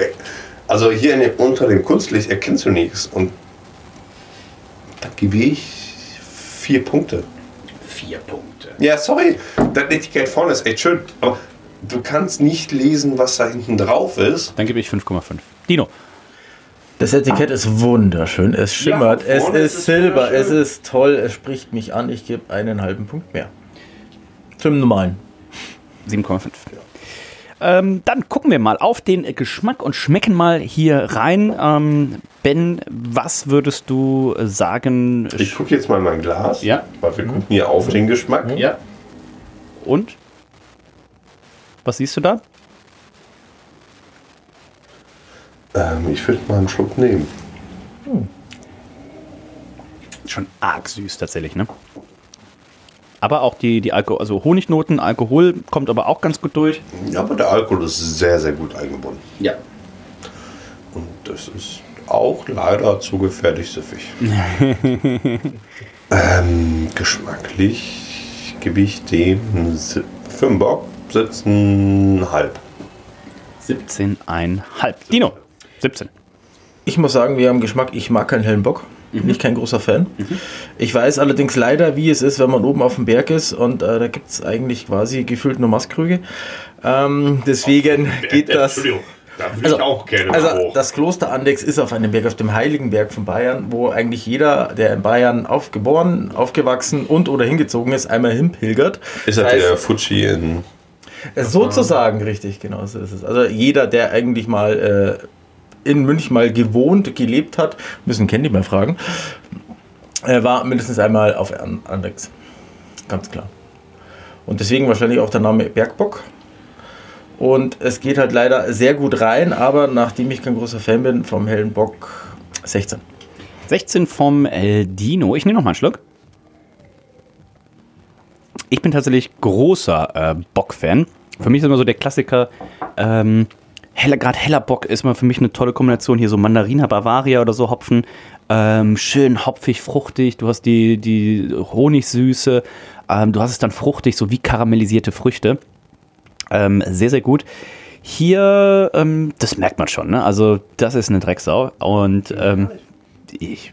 also hier in dem, unter dem Kunstlicht erkennst du nichts. Und da gebe ich vier Punkte. Vier Punkte. Ja, sorry, das Etikett vorne ist echt schön. Aber du kannst nicht lesen, was da hinten drauf ist. Dann gebe ich 5,5. Dino. Das Etikett ist wunderschön. Es schimmert, von es ist ist Silber, es ist toll, es spricht mich an. Ich gebe einen halben Punkt mehr. Zum normalen. 7,5. Ähm, dann gucken wir mal auf den Geschmack und schmecken mal hier rein. Ähm, ben, was würdest du sagen? Ich gucke jetzt mal in mein Glas. Ja. Weil wir gucken hier auf den Geschmack. Ja. Und? Was siehst du da? Ähm, ich würde mal einen Schluck nehmen. Schon arg süß tatsächlich, ne? Aber auch die, die Alko also Honignoten, Alkohol kommt aber auch ganz gut durch. Ja, aber der Alkohol ist sehr, sehr gut eingebunden. Ja. Und das ist auch leider zu gefährlich süffig. ähm, geschmacklich gebe ich dem für den Bock 17,5. 17,5. Dino. 17. Ich muss sagen, wir haben Geschmack. Ich mag keinen hellen Bock. Bin ich kein großer Fan. Ich weiß allerdings leider, wie es ist, wenn man oben auf dem Berg ist und äh, da gibt es eigentlich quasi gefühlt nur Maßkrüge. Ähm, deswegen geht das. Entschuldigung, da würde Also, ich auch gerne mal also das Kloster Andex ist auf einem Berg, auf dem Heiligen Berg von Bayern, wo eigentlich jeder, der in Bayern aufgeboren, aufgewachsen und oder hingezogen ist, einmal hinpilgert. ist das das heißt- der Fuji in. Äh, Sozusagen, richtig, genau so ist es. Also jeder, der eigentlich mal äh, in München mal gewohnt, gelebt hat, müssen Candy mal fragen, äh, war mindestens einmal auf An Andex. Ganz klar. Und deswegen wahrscheinlich auch der Name Bergbock. Und es geht halt leider sehr gut rein, aber nachdem ich kein großer Fan bin vom hellen Bock, 16. 16 vom El Dino. Ich nehme noch mal einen Schluck. Ich bin tatsächlich großer äh, Bock-Fan. Für mich ist immer so der Klassiker, ähm, heller, gerade heller Bock ist immer für mich eine tolle Kombination. Hier so Mandarina Bavaria oder so Hopfen. Ähm, schön hopfig, fruchtig. Du hast die, die Honigsüße. Ähm, du hast es dann fruchtig, so wie karamellisierte Früchte. Ähm, sehr, sehr gut. Hier, ähm, das merkt man schon, ne? Also, das ist eine Drecksau. Und ähm, ich,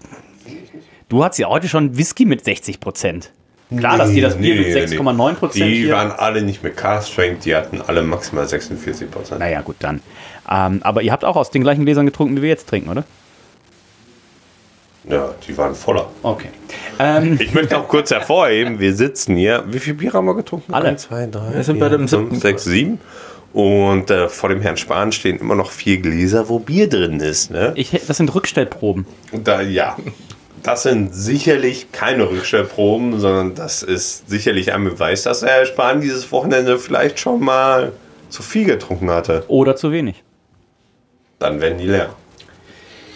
du hast ja heute schon Whisky mit 60 Prozent. Klar, dass die das Bier Nee, mit nee. 6,9 Prozent Die hier. waren alle nicht mit Cask-Strength, die hatten alle maximal 46 Prozent. Naja, gut, dann. Ähm, aber ihr habt auch aus den gleichen Gläsern getrunken, wie wir jetzt trinken, oder? Ja, die waren voller. Okay. Ähm, Ich möchte auch kurz hervorheben, wir sitzen hier. Wie viel Bier haben wir getrunken? Alle. 1, 2, 3, Wir sind bei dem siebten. 5, 6, 7. Und äh, vor dem Herrn Spahn stehen immer noch vier Gläser, wo Bier drin ist. Ne? ich, das sind Rückstellproben. Da, ja, das sind sicherlich keine Rückstellproben, sondern das ist sicherlich ein Beweis, dass der Herr Spahn dieses Wochenende vielleicht schon mal zu viel getrunken hatte. Oder zu wenig. Dann werden die leer.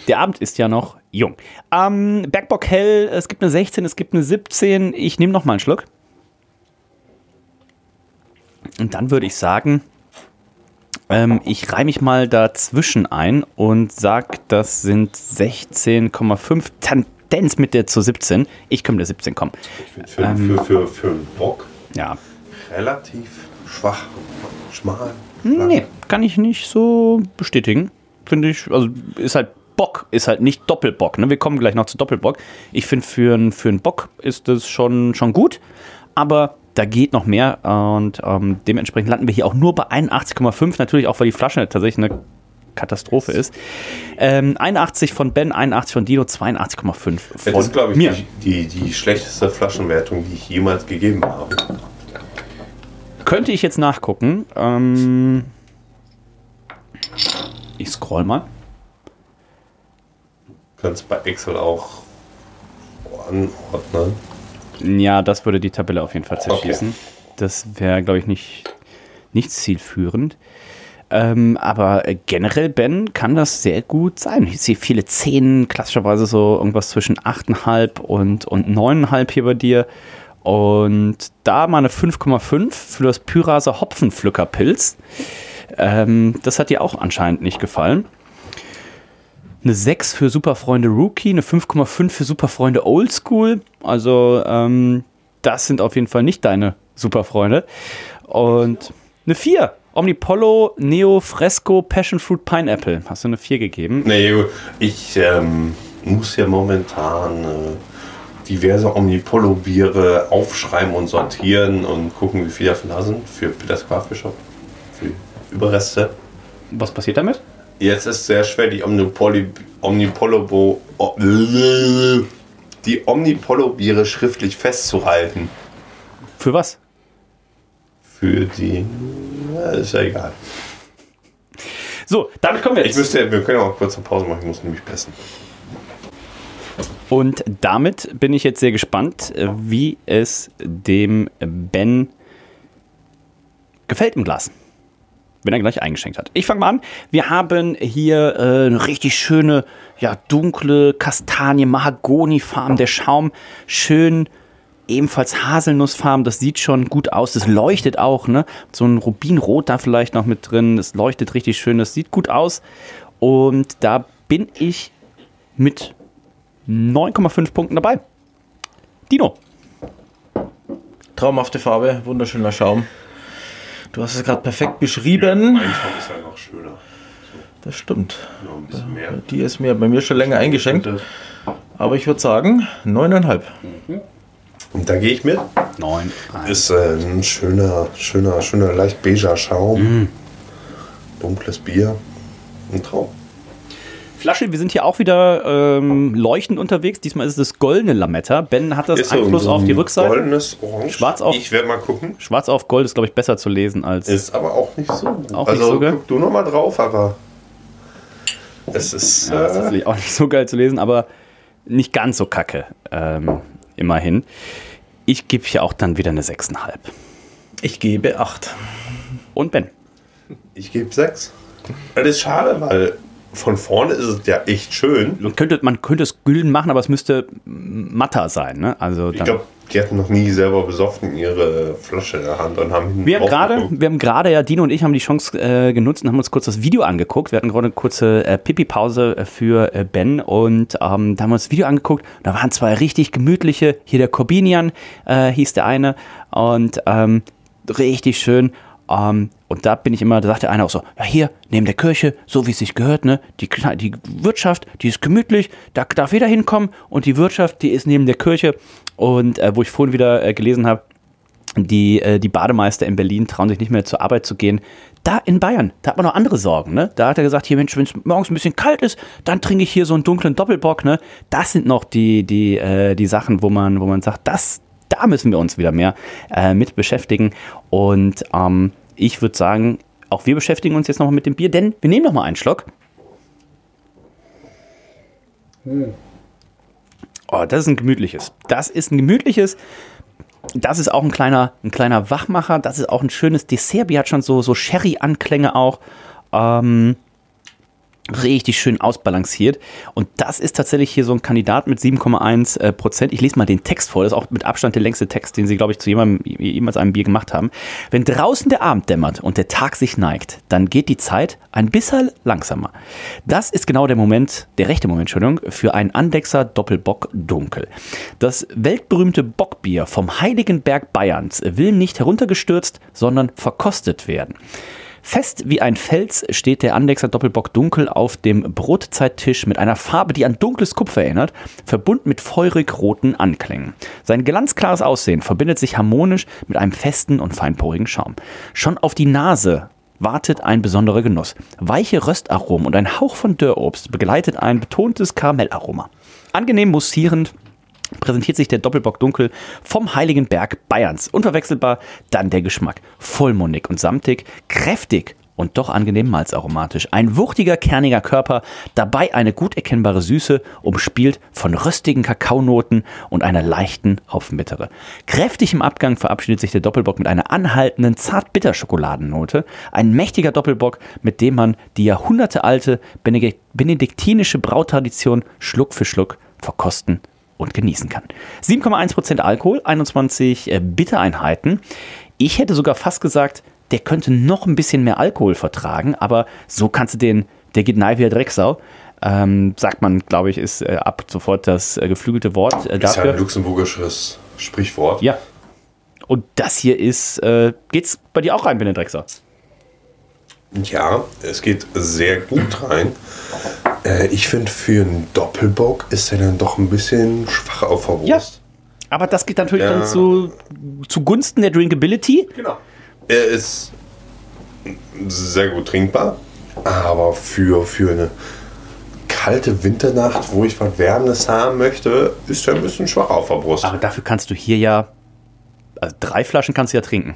Der Abend ist ja noch jung. Ähm, Bergbock Hell, es gibt eine 16, es gibt eine 17. Ich nehme noch mal einen Schluck. Und dann würde ich sagen, ähm, ich reihe mich mal dazwischen ein und sage, das sind 16,5 Tendenz mit der zu 17. Ich komme der 17 kommen. Für, Ähm. für, für, für einen Bock Ja. relativ schwach, schmal. Nee, kann ich nicht so bestätigen. Finde ich, also ist halt Bock, ist halt nicht Doppelbock. Ne? Wir kommen gleich noch zu Doppelbock. Ich finde, für einen für einen Bock ist das schon, schon gut, aber da geht noch mehr und ähm, dementsprechend landen wir hier auch nur bei 81,5. Natürlich auch, weil die Flasche tatsächlich eine Katastrophe ist. Ähm, 81 von Ben, 81 von Dino, 82,5 von Das ist, glaube ich, mir. die, die, die schlechteste Flaschenwertung, die ich jemals gegeben habe. Könnte ich jetzt nachgucken. Ähm, ich scroll mal. kannst bei Excel auch anordnen. Ja, das würde die Tabelle auf jeden Fall zerschießen. Das wäre, glaube ich, nicht, nicht zielführend. Ähm, aber äh, generell, Ben, kann das sehr gut sein. Ich sehe viele Zehnen, klassischerweise so irgendwas zwischen 8,5 und, und 9,5 hier bei dir. Und da mal eine 5,5 für das Pyraser Hopfenpflückerpilz. Ähm, das hat dir auch anscheinend nicht gefallen. Eine 6 für Superfreunde Rookie, eine 5,5 für Superfreunde Oldschool. Also, ähm, das sind auf jeden Fall nicht deine Superfreunde. Und eine 4. Omnipollo, Neo, Fresco, Passion Fruit, Pineapple. Hast du eine 4 gegeben? Nee, ich ähm, muss ja momentan äh, diverse Omnipollo-Biere aufschreiben und sortieren und gucken, wie viele davon da sind für Peters Craft Shop. Für Überreste. Was passiert damit? Jetzt ist sehr schwer, die Omnipollo, Omnipollo, die Omnipollo-Biere schriftlich festzuhalten. Für was? Für die. Ja, ist ja egal. So, damit kommen wir Ich jetzt. müsste, wir können auch kurz eine Pause machen, ich muss nämlich pissen. Und damit bin ich jetzt sehr gespannt, wie es dem Ben gefällt im Glas. Wenn er gleich eingeschenkt hat. Ich fange mal an. Wir haben hier äh, eine richtig schöne, ja, dunkle Kastanie, Mahagonifarben. Der Schaum schön ebenfalls Haselnussfarben. Das sieht schon gut aus. Das leuchtet auch, ne? So ein Rubinrot da vielleicht noch mit drin. Das leuchtet richtig schön. Das sieht gut aus. Und da bin ich mit 9,5 Punkten dabei. Dino. Traumhafte Farbe, wunderschöner Schaum. Du hast es gerade perfekt beschrieben. Mein Schaum ist ja noch schöner. Das stimmt. Noch ein bisschen mehr. Die ist mir bei mir schon länger eingeschenkt. Aber ich würde sagen, neuneinhalb. Und da gehe ich mit. 9. Ist äh, ein schöner, schöner, schöner, leicht beiger Schaum. Dunkles Bier. Ein Traum. Flasche, wir sind hier auch wieder ähm, leuchtend unterwegs. Diesmal ist es das goldene Lametta. Ben hat das Ist Einfluss so auf die Rückseite. Goldenes Orange. Schwarz auf- Ich werde mal gucken. Schwarz auf Gold ist, glaube ich, besser zu lesen als. Ist aber auch nicht so gut. Auch nicht also so geil? guck du noch mal drauf, aber es ist. Ja, das ist äh, tatsächlich auch nicht so geil zu lesen, aber nicht ganz so kacke. Ähm, immerhin. Ich gebe hier auch dann wieder eine 6,5. Ich gebe acht. Und Ben. ich gebe sechs. Das ist schade, weil von vorne ist es ja echt schön. Man könnte, man könnte es gülden machen, aber es müsste matter sein. Ne? Also Ich dann- glaube, die hatten noch nie selber besoffen ihre Flasche in der Hand und haben Wir haben gerade, wir haben gerade, ja, Dino und ich haben die Chance äh, genutzt und haben uns kurz das Video angeguckt. Wir hatten gerade eine kurze äh, Pipi-Pause äh, für äh, Ben und ähm, da haben wir uns das Video angeguckt. Da waren zwei richtig gemütliche, hier der Corbinian äh, hieß der eine und ähm, richtig schön. Ähm, und da bin ich immer, da sagt der eine auch so, ja hier, neben der Kirche, so wie es sich gehört, ne, die, die Wirtschaft, die ist gemütlich, da darf jeder hinkommen und die Wirtschaft, die ist neben der Kirche Und äh, wo ich vorhin wieder äh, gelesen habe, die, äh, die Bademeister in Berlin trauen sich nicht mehr zur Arbeit zu gehen. Da in Bayern, da hat man noch andere Sorgen. Ne? Da hat er gesagt, hier Mensch, wenn es morgens ein bisschen kalt ist, dann trinke ich hier so einen dunklen Doppelbock. Ne? Das sind noch die, die, äh, die Sachen, wo man, wo man sagt, das, da müssen wir uns wieder mehr äh, mit beschäftigen. Und ähm, ich würde sagen, auch wir beschäftigen uns jetzt nochmal mit dem Bier, denn wir nehmen nochmal einen Schluck. Oh, das ist ein gemütliches. Das ist ein gemütliches. Das ist auch ein kleiner, ein kleiner Wachmacher. Das ist auch ein schönes Dessertbier. Hat schon so, so Sherry-Anklänge auch. Ähm, richtig schön ausbalanciert. Und das ist tatsächlich hier so ein Kandidat mit 7,1 äh, Prozent. Ich lese mal den Text vor. Das ist auch mit Abstand der längste Text, den sie, glaube ich, zu jemandem, jemals einem Bier gemacht haben. Wenn draußen der Abend dämmert und der Tag sich neigt, dann geht die Zeit ein bisschen langsamer. Das ist genau der Moment, der rechte Moment, Entschuldigung, für einen Andexer Doppelbock Dunkel. Das weltberühmte Bockbier vom Heiligen Berg Bayerns will nicht heruntergestürzt, sondern verkostet werden. Fest wie ein Fels steht der Andexer Doppelbock dunkel auf dem Brotzeittisch mit einer Farbe, die an dunkles Kupfer erinnert, verbunden mit feurig roten Anklängen. Sein glanzklares Aussehen verbindet sich harmonisch mit einem festen und feinporigen Schaum. Schon auf die Nase wartet ein besonderer Genuss. Weiche Röstaromen und ein Hauch von Dörrobst begleitet ein betontes Karamellaroma. Angenehm mussierend präsentiert sich der Doppelbock Dunkel vom Heiligen Berg Bayerns. Unverwechselbar dann der Geschmack. Vollmundig und samtig, kräftig und doch angenehm malzaromatisch. Ein wuchtiger, kerniger Körper, dabei eine gut erkennbare Süße, umspielt von röstigen Kakaonoten und einer leichten Hopfenbittere. Kräftig im Abgang verabschiedet sich der Doppelbock mit einer anhaltenden, zart-bitter-Schokoladennote. Ein mächtiger Doppelbock, mit dem man die jahrhundertealte benediktinische Brautradition Schluck für Schluck verkosten und genießen kann. 7,1% Alkohol, 21 äh, Bittereinheiten. Ich hätte sogar fast gesagt, der könnte noch ein bisschen mehr Alkohol vertragen, aber so kannst du den, der geht nahe wie Drecksau. Ähm, sagt man, glaube ich, ist äh, ab sofort das äh, geflügelte Wort äh, dafür. Ist ja ein luxemburgisches Sprichwort. Ja. Und das hier ist, äh, geht's bei dir auch rein, Bene Drecksau? Ja, es geht sehr gut rein. Äh, ich finde, für einen Doppelbock ist er dann doch ein bisschen schwach auf der Brust. Ja, aber das geht natürlich ja. dann zu, zugunsten der Drinkability. Genau. Er ist sehr gut trinkbar, aber für, für eine kalte Winternacht, wo ich was Wärmendes haben möchte, ist er ein bisschen schwach auf der Brust. Aber dafür kannst du hier ja, also drei Flaschen kannst du ja trinken.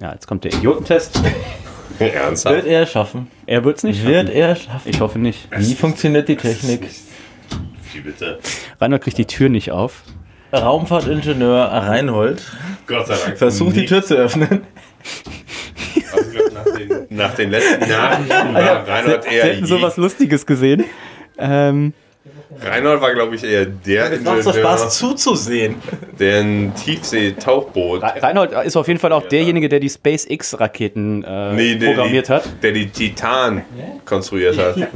Ja, jetzt kommt der Idiotentest. Ernsthaft? Wird er schaffen? Er wird es nicht schaffen. Wird er schaffen? Ich hoffe nicht. Wie funktioniert die Technik? Wie bitte? Reinhold kriegt die Tür nicht auf. Raumfahrtingenieur Reinhold Gott sei Dank. versucht die Tür zu öffnen. Also nach, den, nach den letzten Nachrichten war Reinhold eher. Sie hätten sowas Lustiges gesehen. Ähm, Reinhold war, glaube ich, eher der Es macht so Spaß zuzusehen. Der ein Tiefsee-Tauchboot. Reinhold ist auf jeden Fall auch ja, derjenige, der die SpaceX-Raketen äh, nee, programmiert die, hat. Der die Titan konstruiert hat.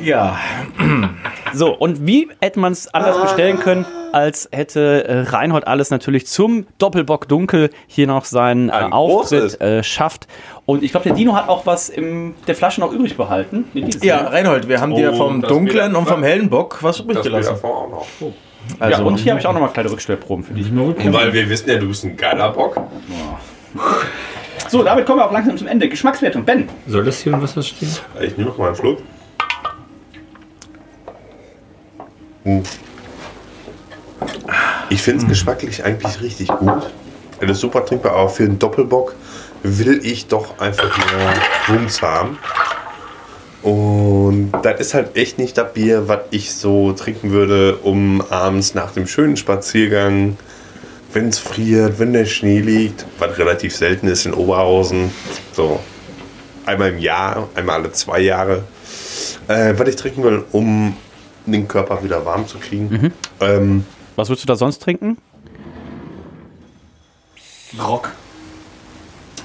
ja. So, und wie hätte man es anders bestellen können, als hätte äh, Reinhold alles natürlich zum Doppelbock Dunkel hier noch seinen äh, Auftritt äh, schafft. Und ich glaube, der Dino hat auch was in der Flasche noch übrig behalten. Ja, Reinhold, wir haben oh, dir vom dunklen und vom hellen Bock was übrig das gelassen. Auch noch. Oh. Also, ja, und hier habe ich auch noch mal kleine Rückstellproben für dich. Weil wir wissen ja, du bist ein geiler Bock. So, damit kommen wir auch langsam zum Ende. Geschmackswertung. Ben. Soll das hier was stehen? Ich nehme noch mal einen Schluck. Hm. Ich finde es geschmacklich eigentlich richtig gut. Es ist super trinkbar, aber für einen Doppelbock will ich doch einfach mehr Wumms haben. Und das ist halt echt nicht das Bier, was ich so trinken würde, um abends nach dem schönen Spaziergang, wenn es friert, wenn der Schnee liegt, was relativ selten ist in Oberhausen, so einmal im Jahr, einmal alle zwei Jahre, äh, was ich trinken will, um den Körper wieder warm zu kriegen. Mhm. Ähm, was würdest du da sonst trinken? Rock.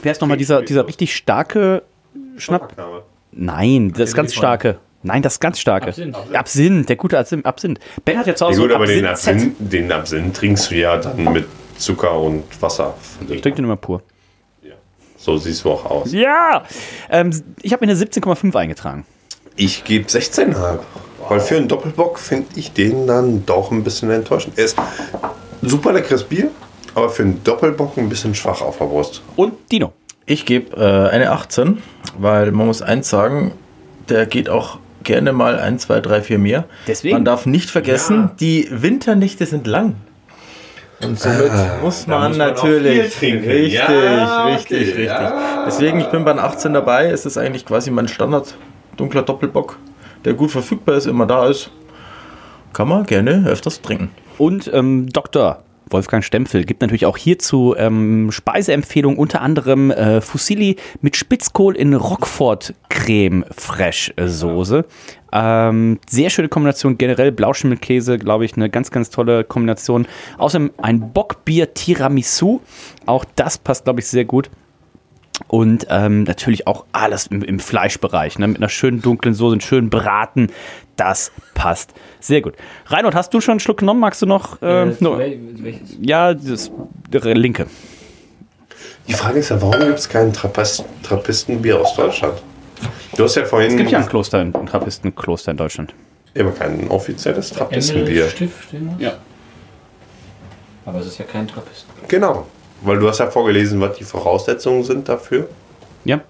Wer ist nochmal dieser, dieser richtig starke Schnapp? Nein, das ganz starke. Nein, das ganz starke. Absinth. Absinth, der gute Absinth. Ben hat ja zu Hause ja, gut, aber den Absinth, den Absinth trinkst du ja dann mit Zucker und Wasser. Ich trinke den immer pur. Ja. So siehst du auch aus. Ja! Ähm, ich habe mir eine 17,5 eingetragen. Ich gebe 16,5. Weil für einen Doppelbock finde ich den dann doch ein bisschen enttäuschend. Er ist super leckeres Bier, aber für einen Doppelbock ein bisschen schwach auf der Brust. Und Dino. Ich gebe äh, eine 18, weil man muss eins sagen, der geht auch gerne mal 1, 2, 3, 4 mehr. Deswegen? Man darf nicht vergessen, Ja. die Winternächte sind lang. Und somit muss da man muss man auch natürlich. viel trinken. Richtig, Ja, okay, richtig, richtig. ja. Deswegen, ich bin bei einer 18 dabei. Es ist eigentlich quasi mein Standard dunkler Doppelbock, der gut verfügbar ist, immer da ist. Kann man gerne öfters trinken. Und ähm, Dr. Wolfgang Stempfel gibt natürlich auch hierzu ähm, Speiseempfehlungen, unter anderem äh, Fusilli mit Spitzkohl in Roquefort Creme äh, Soße. Ähm, sehr schöne Kombination, generell Blauschimmelkäse, glaube ich, eine ganz, ganz tolle Kombination. Außerdem ein Bockbier Tiramisu, auch das passt, glaube ich, sehr gut. Und ähm, natürlich auch alles im, im Fleischbereich, ne? mit einer schönen dunklen Soße, einen schönen Braten. Das passt sehr gut. Reinhold, hast du schon einen Schluck genommen? Magst du noch? Äh, nur, ja, das der linke. Die Frage ist ja, warum gibt es kein Trappist Trappistenbier aus Deutschland? Du hast ja vorhin. Es gibt ja ein Kloster, ein Trappistenkloster in Deutschland. Ja, aber kein offizielles Trappistenbier. Stift, Ja. Aber es ist ja kein Trappist. Genau. Weil du hast ja vorgelesen, was die Voraussetzungen sind dafür. Ja.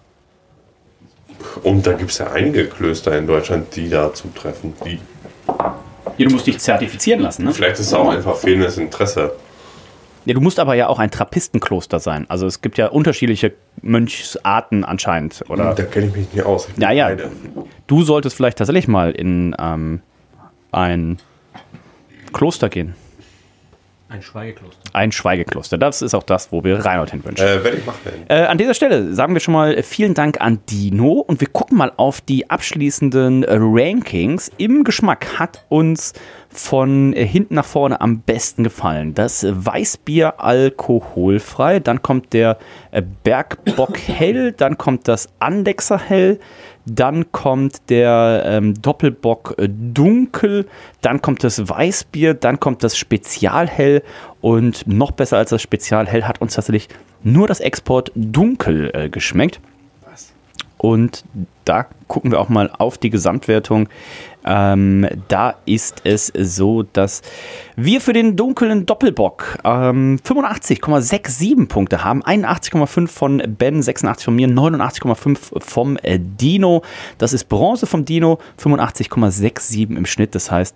Und da gibt es ja einige Klöster in Deutschland, die da zutreffen. Die, ja. Du musst dich zertifizieren lassen, ne? vielleicht ist es auch einfach fehlendes Interesse. Ja, du musst aber ja auch ein Trappistenkloster sein. Also es gibt ja unterschiedliche Mönchsarten anscheinend. Oder Da kenne ich mich nicht aus. Ich bin Ja, ja. beide. du solltest vielleicht tatsächlich mal in ähm, ein Kloster gehen. Ein Schweigekloster. Ein Schweigekloster. Das ist auch das, wo wir Reinhold hinwünschen. Äh, werde ich machen. Äh, an dieser Stelle sagen wir schon mal äh, vielen Dank an Dino und wir gucken mal auf die abschließenden äh, Rankings. Im Geschmack hat uns von äh, hinten nach vorne am besten gefallen. Das Weißbier alkoholfrei, dann kommt der äh, Bergbock hell, dann kommt das Andexer hell, dann kommt der ähm, Doppelbock äh, dunkel, dann kommt das Weißbier, dann kommt das Spezialhell und noch besser als das Spezialhell hat uns tatsächlich nur das Export dunkel äh, geschmeckt. Und da gucken wir auch mal auf die Gesamtwertung. Ähm, da ist es so, dass wir für den dunklen Doppelbock ähm, 85,67 Punkte haben. 81,5 von Ben, 86 von mir, 89,5 vom äh, Dino. Das ist Bronze vom Dino, 85,67 im Schnitt. Das heißt,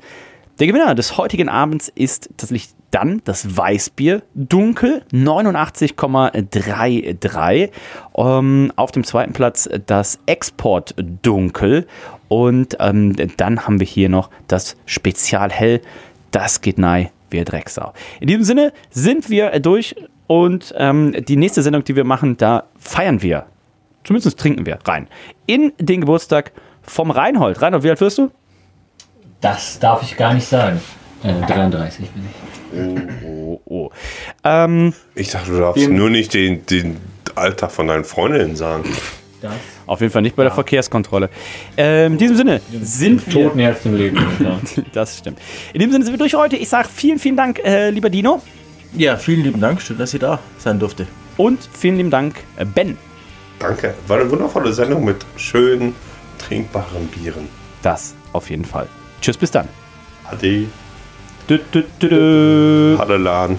der Gewinner des heutigen Abends ist tatsächlich dann das Weißbier dunkel 89,33. Ähm, auf dem zweiten Platz das Export dunkel und ähm, dann haben wir hier noch das Spezial hell. Das geht nei wie Drecksau. In diesem Sinne sind wir durch und ähm, die nächste Sendung, die wir machen, da feiern wir. Zumindest trinken wir rein. In den Geburtstag vom Reinhold. Reinhold, wie alt wirst du? Das darf ich gar nicht sagen. Äh, 33 bin ich. Oh, oh. Ähm, Ich dachte, du darfst nur nicht den, den Alter von deinen Freundinnen sagen. Das auf jeden Fall nicht bei der Verkehrskontrolle. Ähm, in diesem Sinne sind wir. Toten Herz im Leben. das stimmt. In diesem Sinne sind wir durch heute. Ich sage vielen, vielen Dank, äh, lieber Dino. Ja, vielen lieben Dank. Schön, dass ihr da sein durfte. Und vielen lieben Dank, äh, Ben. Danke. War eine wundervolle Sendung mit schönen, trinkbaren Bieren. Das auf jeden Fall. Tschüss, bis dann. Ade. Dü, dü, dü, dü. Hadelan.